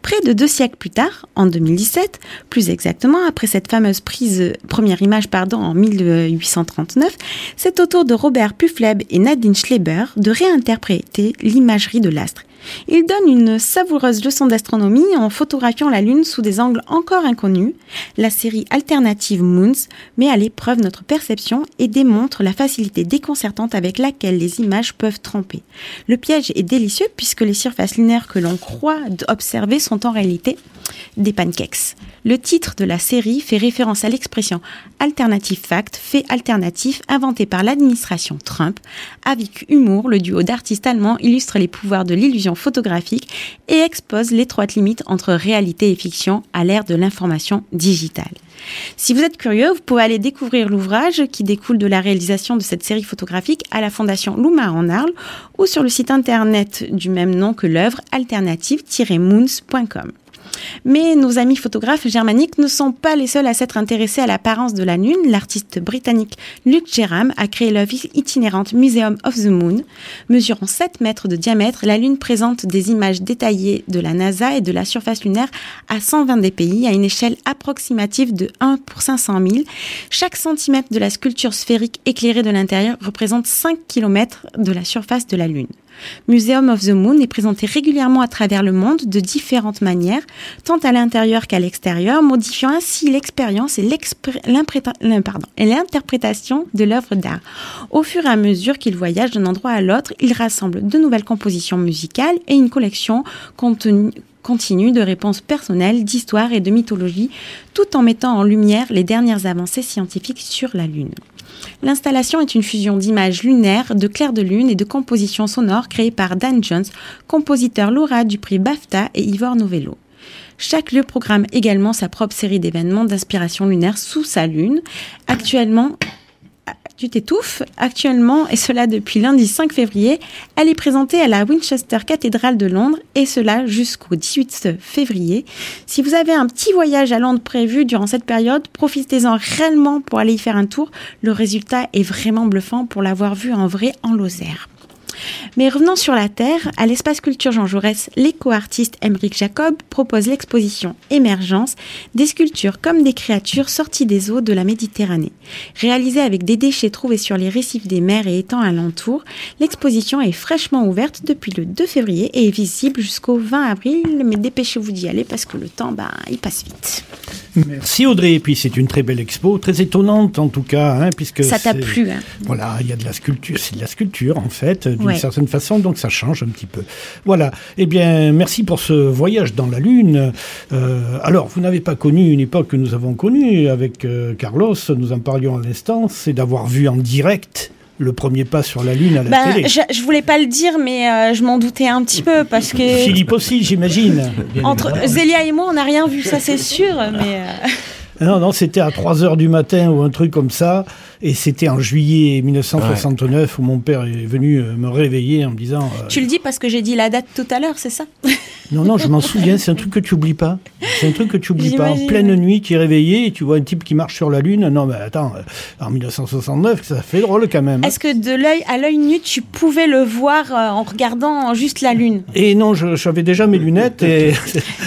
Près de deux siècles plus tard, en 2017, plus exactement après cette fameuse prise, première image pardon, en 1839, c'est au tour de Robert Pufleb et Nadine Schleber de réinterpréter l'imagerie de l'astre. Ils donnent une savoureuse leçon d'astronomie en photographiant la Lune sous des angles encore inconnus. La série alternative Moons met à l'épreuve notre perception et démontre la facilité déconcertante avec laquelle les images peuvent tromper. Le piège est délicieux puisque les surfaces lunaires que l'on croit observer sont en réalité des pancakes. Le titre de la série fait référence à l'expression alternative fact, fait alternatif inventé par l'administration Trump. Avec humour, le duo d'artistes allemands illustre les pouvoirs de l'illusion photographique et expose l'étroite limite entre réalité et fiction à l'ère de l'information digitale. Si vous êtes curieux, vous pouvez aller découvrir l'ouvrage qui découle de la réalisation de cette série photographique à la Fondation Louma en Arles ou sur le site internet du même nom que l'œuvre alternative-moons.com. Mais nos amis photographes germaniques ne sont pas les seuls à s'être intéressés à l'apparence de la Lune. L'artiste britannique Luc Jerram a créé l'œuvre itinérante Museum of the Moon. Mesurant 7 mètres de diamètre, la Lune présente des images détaillées de la NASA et de la surface lunaire à 120 des pays à une échelle approximative de 1 pour 500 000. Chaque centimètre de la sculpture sphérique éclairée de l'intérieur représente 5 km de la surface de la Lune. Museum of the Moon est présenté régulièrement à travers le monde de différentes manières, tant à l'intérieur qu'à l'extérieur, modifiant ainsi l'expérience et l'interprétation de l'œuvre d'art. Au fur et à mesure qu'il voyage d'un endroit à l'autre, il rassemble de nouvelles compositions musicales et une collection continue de réponses personnelles, d'histoire et de mythologie, tout en mettant en lumière les dernières avancées scientifiques sur la Lune. L'installation est une fusion d'images lunaires, de clairs de lune et de compositions sonores créées par Dan Jones, compositeur lauréat du prix BAFTA et Ivor Novello. Chaque lieu programme également sa propre série d'événements d'inspiration lunaire sous sa lune. Actuellement, tu t'étouffes. Actuellement, et cela depuis lundi 5 février, elle est présentée à la Winchester Cathedral de Londres, et cela jusqu'au 18 février. Si vous avez un petit voyage à Londres prévu durant cette période, profitez-en réellement pour aller y faire un tour. Le résultat est vraiment bluffant pour l'avoir vu en vrai en Lozère. Mais revenons sur la Terre, à l'espace culture Jean Jaurès, l'éco-artiste Emeric Jacob propose l'exposition Émergence, des sculptures comme des créatures sorties des eaux de la Méditerranée. Réalisée avec des déchets trouvés sur les récifs des mers et étangs alentours, l'exposition est fraîchement ouverte depuis le 2 février et est visible jusqu'au 20 avril, mais dépêchez-vous d'y aller parce que le temps, bah, il passe vite. Merci Audrey. Et puis c'est une très belle expo, très étonnante en tout cas, hein, puisque Ça t'a plu, hein Voilà, il y a de la sculpture, c'est de la sculpture en fait, d'une Ouais. certaine façon, donc ça change un petit peu. Voilà. Eh bien, merci pour ce voyage dans la Lune. Euh, alors, vous n'avez pas connu une époque que nous avons connue avec euh, Carlos, nous en parlions à l'instant, c'est d'avoir vu en direct le premier pas sur la Lune à la Ben, télé. je, je voulais pas le dire, mais euh, je m'en doutais un petit peu parce que Philippe aussi, j'imagine. Entre. Zélia et moi, on n'a rien vu, ça c'est sûr. Mais euh, Non, non, c'était à 3 heures du matin ou un truc comme ça. Et c'était en juillet 1969 où mon père est venu euh, me réveiller en me disant euh, tu le dis parce que j'ai dit la date tout à l'heure, c'est ça? Non, non, je m'en souviens, c'est un truc que tu oublies pas. C'est un truc que tu oublies pas. En pleine nuit, tu es réveillé et tu vois un type qui marche sur la Lune. Non, mais attends, euh, en 1969, ça fait drôle quand même. Est-ce que de l'œil à l'œil nu, tu pouvais le voir en regardant juste la lune? Et non, j'avais déjà mes lunettes et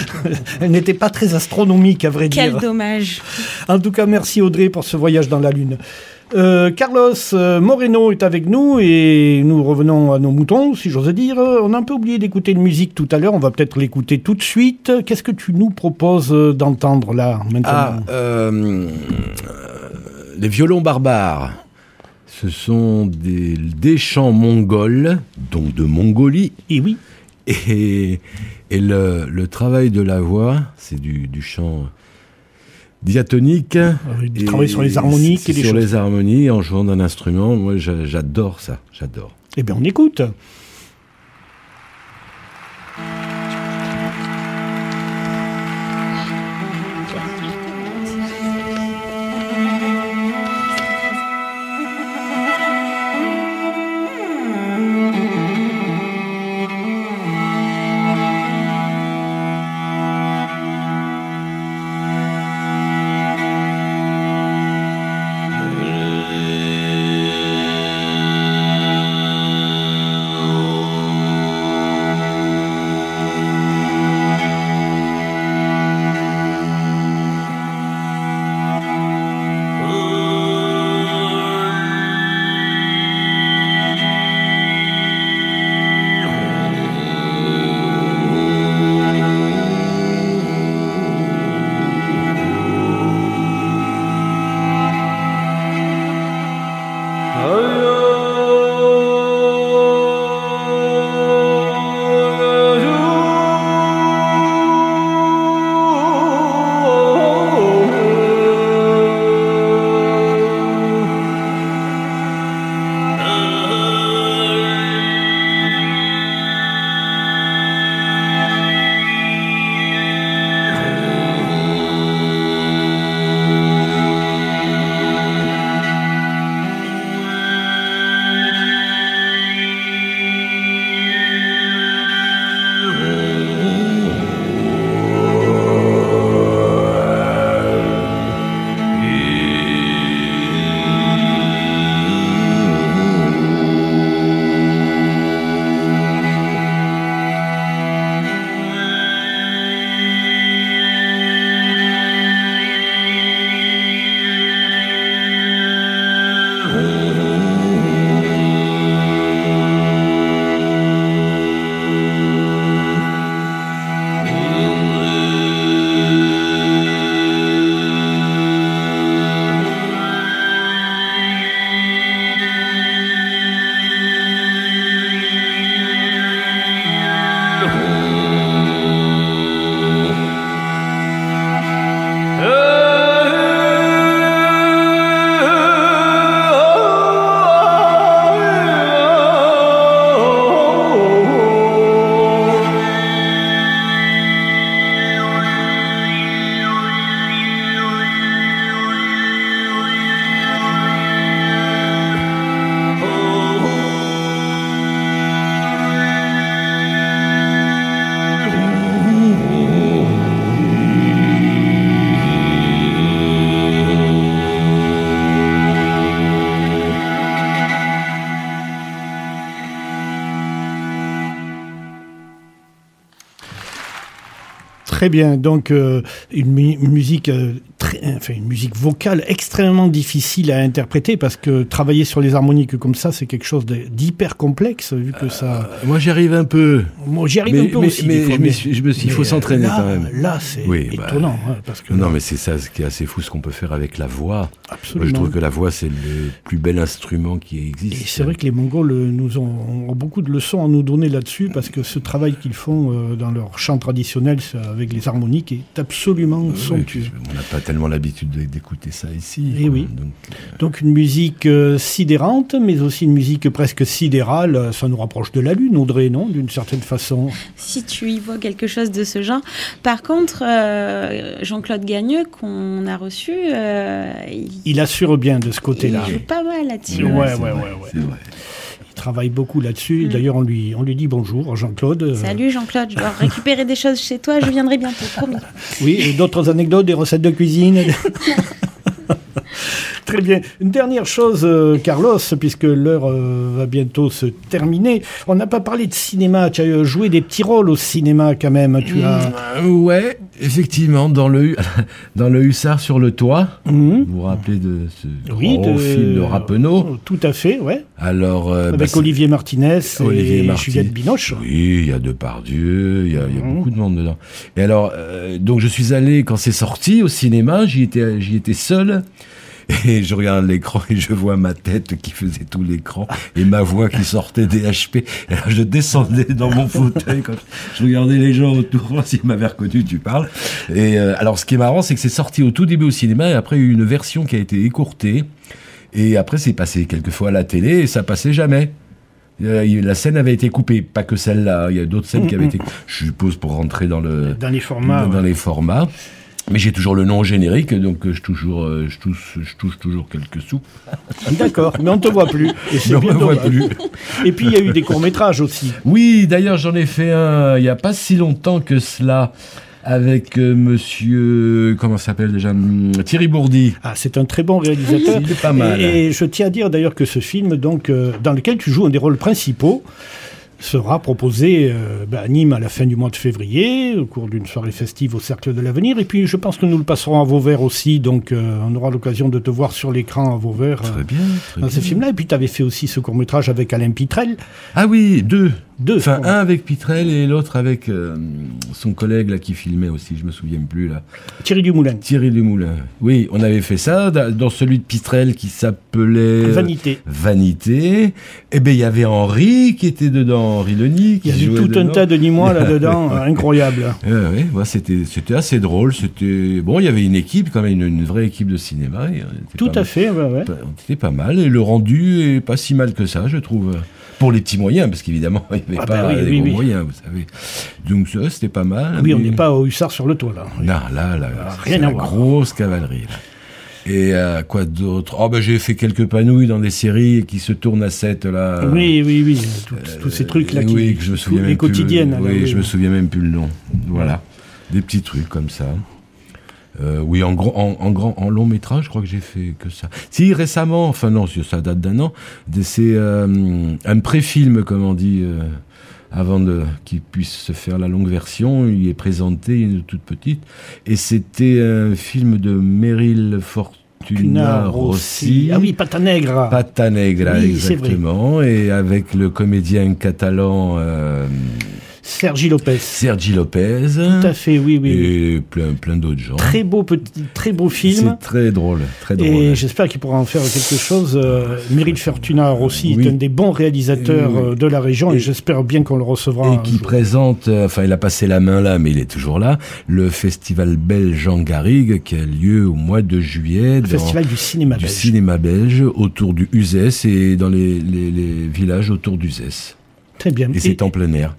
elles n'étaient pas très astronomiques, à vrai Quel dire. dommage. En tout cas, merci Audrey pour ce voyage dans la Lune. Euh, Carlos euh, Moreno est avec nous et nous revenons à nos moutons, si j'ose dire. On a un peu oublié d'écouter une musique tout à l'heure, on va peut-être l'écouter tout de suite. Qu'est-ce que tu nous proposes euh, d'entendre là, maintenant? Ah, euh, les violons barbares. Ce sont des, des chants mongols, donc de Mongolie, Et oui, et, et le, le travail de la voix, c'est du, du chant diatonique. il travaille sur les harmoniques et les sur choses. les harmonies en jouant d'un instrument. Moi, j'a- j'adore ça, j'adore. Eh bien, on écoute. Très bien. Donc, euh, une, mu- une musique, euh, enfin, une musique vocale extrêmement difficile à interpréter parce que travailler sur les harmoniques comme ça, c'est quelque chose d'hyper complexe vu que ça. Moi, j'y arrive un peu. Moi, j'y arrive mais- un peu mais- aussi. mais fois, je me suis- il faut mais, s'entraîner quand même. Là, c'est Oui, bah, étonnant hein, parce que Non, mais c'est ça, ce qui est assez fou, ce qu'on peut faire avec la voix. Moi, absolument. je trouve que la voix, c'est le plus bel instrument qui existe. Et c'est vrai que les Mongols euh, nous ont, ont beaucoup de leçons à nous donner là-dessus parce que ce travail qu'ils font euh, dans leur chant traditionnel avec les harmoniques est absolument Oui, somptueux. on n'a pas tellement l'habitude de- d'écouter ça ici. Eh quoi. oui. Donc, Donc une musique euh, sidérante, mais aussi une musique presque sidérale. Euh, Ça nous rapproche de la Lune, Audrey, non D'une certaine façon? Si tu y vois quelque chose de ce genre. Par contre, euh, Jean-Claude Gagneux, qu'on a reçu, euh, il, Il assure bien de ce côté-là. il joue pas mal là-dessus. Ouais, ouais, ouais, ouais. Travaille beaucoup là-dessus. Mm. D'ailleurs, on lui, on lui dit bonjour, Jean-Claude. Euh, Salut Jean-Claude, je dois récupérer des choses chez toi, je viendrai bientôt, promis. Oui, et d'autres anecdotes, des recettes de cuisine. Très bien. Une dernière chose, euh, Carlos, puisque l'heure euh, va bientôt se terminer. On n'a pas parlé de cinéma. Tu as euh, joué des petits rôles au cinéma quand même. Tu as. Euh, ouais, effectivement, dans le, dans le Hussard sur le toit. Mhm. Vous vous rappelez de ce Oui, gros de- film de Rappeneau Tout à fait, ouais. Alors, euh, bah, Avec c'est- Olivier Martinez Olivier et. Juliette Binoche. Oui, il y a Depardieu, il y a, il y a Mhm. beaucoup de monde dedans. Et alors, donc je suis allé, quand c'est sorti au cinéma, j'y étais, j'y étais seul. Et je regarde l'écran et je vois ma tête qui faisait tout l'écran et ma voix qui sortait des HP. Et alors je descendais dans mon fauteuil quand je regardais les gens autour, s'ils m'avaient reconnu, tu parles. Et euh, alors ce qui est marrant, c'est que c'est sorti au tout début au cinéma et après il y a eu une version qui a été écourtée. Et après c'est passé quelques fois à la télé et ça passait jamais. Euh, La scène avait été coupée, pas que celle-là. Il y a d'autres scènes qui avaient été, je suppose, pour rentrer dans le Dans les formats. dans ouais. les formats. Mais j'ai toujours le nom générique, donc euh, je, toujours, euh, je, touche, je touche toujours quelques sous. D'accord, mais on ne te voit plus. Et on me voit plus. Et puis il y a eu des courts-métrages aussi. Oui, d'ailleurs, j'en ai fait un il n'y a pas si longtemps que cela avec euh, monsieur, comment ça s'appelle déjà Hum, Thierry Bourdi. Ah, c'est un très bon réalisateur. Il est pas mal. Et, et je tiens à dire d'ailleurs que ce film, donc, euh, dans lequel tu joues un des rôles principaux, sera proposé euh, bah, à Nîmes à la fin du mois de février, au cours d'une soirée festive au Cercle de l'Avenir. Et puis, je pense que nous le passerons à Vauvert aussi, donc euh, on aura l'occasion de te voir sur l'écran à Vauvert. euh, Très bien. très dans bien. ce film-là, et puis tu avais fait aussi ce court-métrage avec Alain Pitrel. Ah oui, deux. Deux. Enfin, un avec Pitrel et l'autre avec euh, son collègue là qui filmait aussi, je me souviens plus là. Thierry Dumoulin. Thierry Dumoulin. Oui, on avait fait ça da- dans celui de Pitrel qui s'appelait euh, Vanité. Vanité. Eh ben il y avait Henri qui était dedans, Henri Leni qui Il y avait tout un tas de Nîmois là-dedans, euh, incroyable. Ouais, ouais, c'était c'était assez drôle. C'était bon, il y avait une équipe quand même, une, une vraie équipe de cinéma. et on était Tout à mal- fait, ouais, ouais. On était pas mal et le rendu est pas si mal que ça, je trouve. Pour les petits moyens, parce qu'évidemment il n'y avait Ah pas bah oui, les oui, gros oui. moyens, vous savez. Donc ça, c'était pas mal. Oui, on n'est pas au hussard sur le toit là. Non, là, là, Ah, rien à la voir. grosse cavalerie. Là. Et euh, quoi d'autre? Oh ben j'ai fait quelques panouilles dans des séries qui se tournent à 7 là. Oui, oui, oui, tout- tous ces trucs là Euh, qui, oui, que je me souviens les même plus le- quotidiennes. là, oui, je me souviens même plus le nom. Voilà, des petits trucs comme ça. Euh, oui, en grand, en, en grand, en long métrage, je crois que j'ai fait que ça. Si récemment, enfin non, ça date d'un an. C'est euh, un pré-film, comme on dit, euh, avant de qu'il puisse se faire la longue version. Il est présenté une toute petite, et c'était un film de Meryl Fortuna Cunard Rossi. Ah oui, Pata Negra. Pata Negra, Oui, exactement, et avec le comédien catalan Sergi Lopez. Sergi Lopez, Tout à fait, oui, oui. oui. et plein, plein d'autres gens. Très beau petit, très beau film. C'est très drôle, très drôle. Et j'espère qu'il pourra en faire quelque chose. Euh, Meryl Fortuna aussi Oui. est un des bons réalisateurs oui. euh, de la région et, Et- j'espère bien qu'on le recevra. Et qui jour. présente, euh, enfin il a passé la main là, mais il est toujours là, le festival belge Jean Garrigue qui a lieu au mois de juillet Le festival du cinéma du belge. cinéma belge autour du Uzès et dans les, les- les villages autour d'Uzès. Très bien. Et Et- c'est en plein air.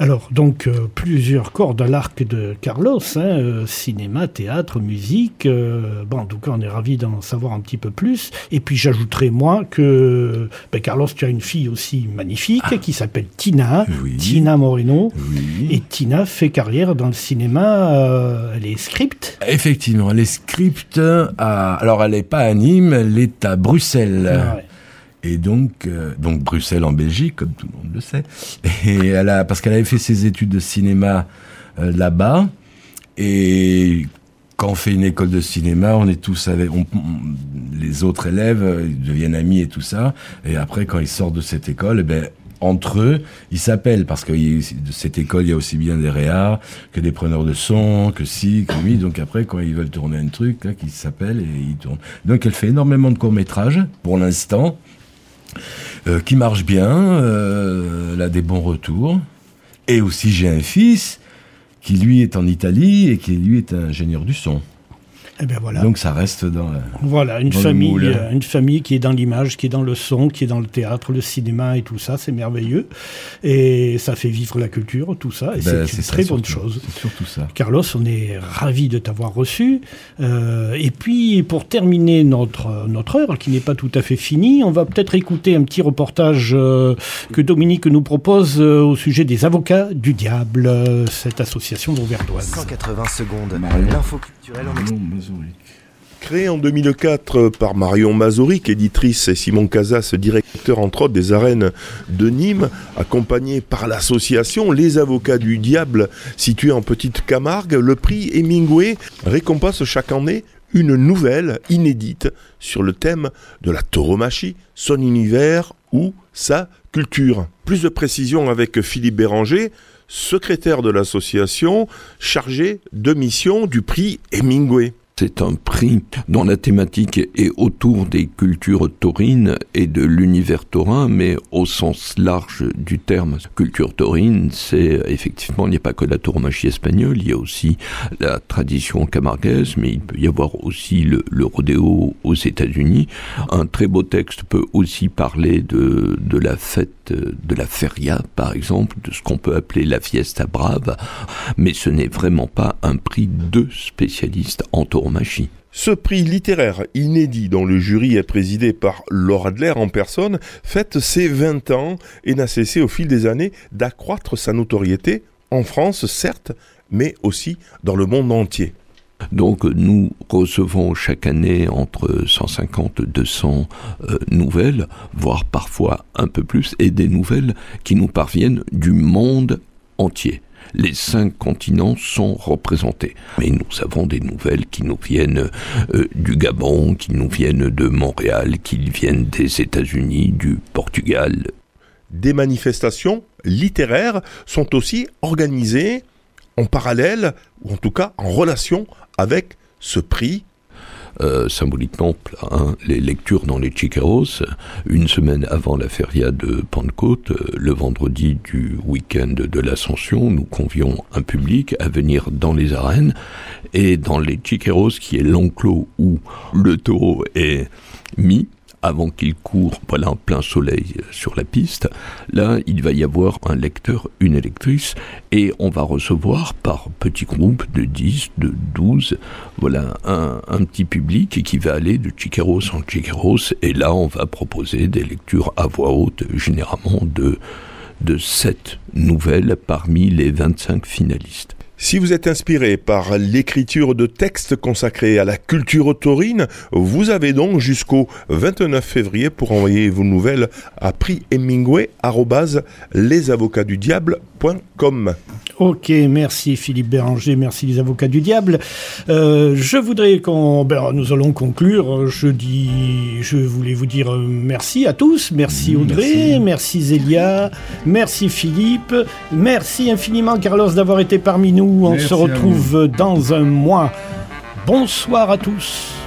Alors, donc, euh, plusieurs cordes à l'arc de Carlos, hein, euh, cinéma, théâtre, musique. euh, bon, en tout cas, on est ravis d'en savoir un petit peu plus. Et puis, j'ajouterai, moi, que ben, Carlos, tu as une fille aussi magnifique qui s'appelle Tina, Ah. Oui. Tina Moreno. Oui. Et Tina fait carrière dans le cinéma, elle est script. Effectivement, elle est script à... Alors, elle n'est pas à Nîmes, elle est à Bruxelles. Ah ouais. Et donc, euh, donc Bruxelles en Belgique, comme tout le monde le sait. Et elle a, parce qu'elle avait fait ses études de cinéma euh, là-bas. Et quand on fait une école de cinéma, on est tous avec, les autres élèves euh, ils deviennent amis et tout ça. Et après, quand ils sortent de cette école, eh ben, entre eux, ils s'appellent parce que de cette école, il y a aussi bien des réas que des preneurs de son, que si, que oui. Donc après, quand ils veulent tourner un truc, là, ils s'appellent et ils tournent. Donc elle fait énormément de courts métrages pour l'instant, euh, qui marchent bien. Euh, elle a des bons retours. Et aussi, j'ai un fils qui lui est en Italie et qui lui est ingénieur du son. Eh bien voilà. Donc ça reste dans. la- Voilà, une Dans le famille, moule. euh, une famille qui est dans l'image, qui est dans le son, qui est dans le théâtre, le cinéma et tout ça, c'est merveilleux. Et ça fait vivre la culture, tout ça, et Ben, c'est une ça, très bonne surtout. chose. C'est surtout ça. Carlos, on est ravis de t'avoir reçu. Euh, et puis, pour terminer notre, notre heure, qui n'est pas tout à fait finie, on va peut-être écouter un petit reportage euh, que Dominique nous propose euh, au sujet des avocats du diable, cette association d'Auverdoise. 180 secondes. L'info en Créé en 2004 par Marion Mazoric, éditrice, et Simon Casas, directeur entre autres des arènes de Nîmes, accompagné par l'association Les Avocats du Diable, située en Petite Camargue, le prix Hemingway récompense chaque année une nouvelle inédite sur le thème de la tauromachie, son univers ou sa culture. Plus de précisions avec Philippe Béranger, secrétaire de l'association, chargé de mission du prix Hemingway. C'est un prix dont la thématique est autour des cultures taurines et de l'univers taurin, mais au sens large du terme. Culture taurine, c'est effectivement, il n'y a pas que la tauromachie espagnole, il y a aussi la tradition camarguaise, mais il peut y avoir aussi le, le rodéo aux États-Unis. Un très beau texte peut aussi parler de, de la fête de la feria, par exemple, de ce qu'on peut appeler la fiesta brave, mais ce n'est vraiment pas un prix de spécialistes en tauromachie. Ce prix littéraire inédit dont le jury est présidé par Laure Adler en personne fête ses 20 ans et n'a cessé au fil des années d'accroître sa notoriété en France certes, mais aussi dans le monde entier. Donc nous recevons chaque année entre 150 et 200 euh, nouvelles, voire parfois un peu plus, et des nouvelles qui nous parviennent du monde entier. Les cinq continents sont représentés. Mais nous avons des nouvelles qui nous viennent euh, du Gabon, qui nous viennent de Montréal, qui viennent des États-Unis, du Portugal. Des manifestations littéraires sont aussi organisées en parallèle, ou en tout cas en relation avec ce prix. Euh, symboliquement, les lectures dans les Chicaros, une semaine avant la feria de Pentecôte, euh, le vendredi du week-end de l'Ascension, nous convions un public à venir dans les arènes. Et dans les Chicaros, qui est l'enclos où le taureau est mis, avant qu'il court voilà en plein soleil sur la piste, là il va y avoir un lecteur, une électrice, et on va recevoir par petits groupes de 10, de 12, voilà un, petit public qui va aller de Chicaros en Chicaros, et là on va proposer des lectures à voix haute, généralement de, de 7 nouvelles parmi les 25 finalistes. Si vous êtes inspiré par l'écriture de textes consacrés à la culture taurine, vous avez donc jusqu'au 29 février pour envoyer vos nouvelles à prix lesavocatdudiable.com. Ok, merci Philippe Béranger, merci les avocats du diable. Euh, je voudrais qu'on, ben, nous allons conclure. Je dis, je voulais vous dire euh, merci à tous, merci Mmh, Audrey, merci. merci Zélia, merci Philippe, merci infiniment Carlos d'avoir été parmi nous. On Merci se retrouve dans un mois. Bonsoir à tous.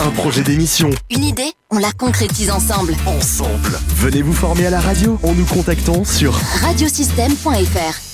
Un projet d'émission. Une idée On la concrétise ensemble. Ensemble. Venez vous former à la radio en nous contactant sur radiosystème.fr.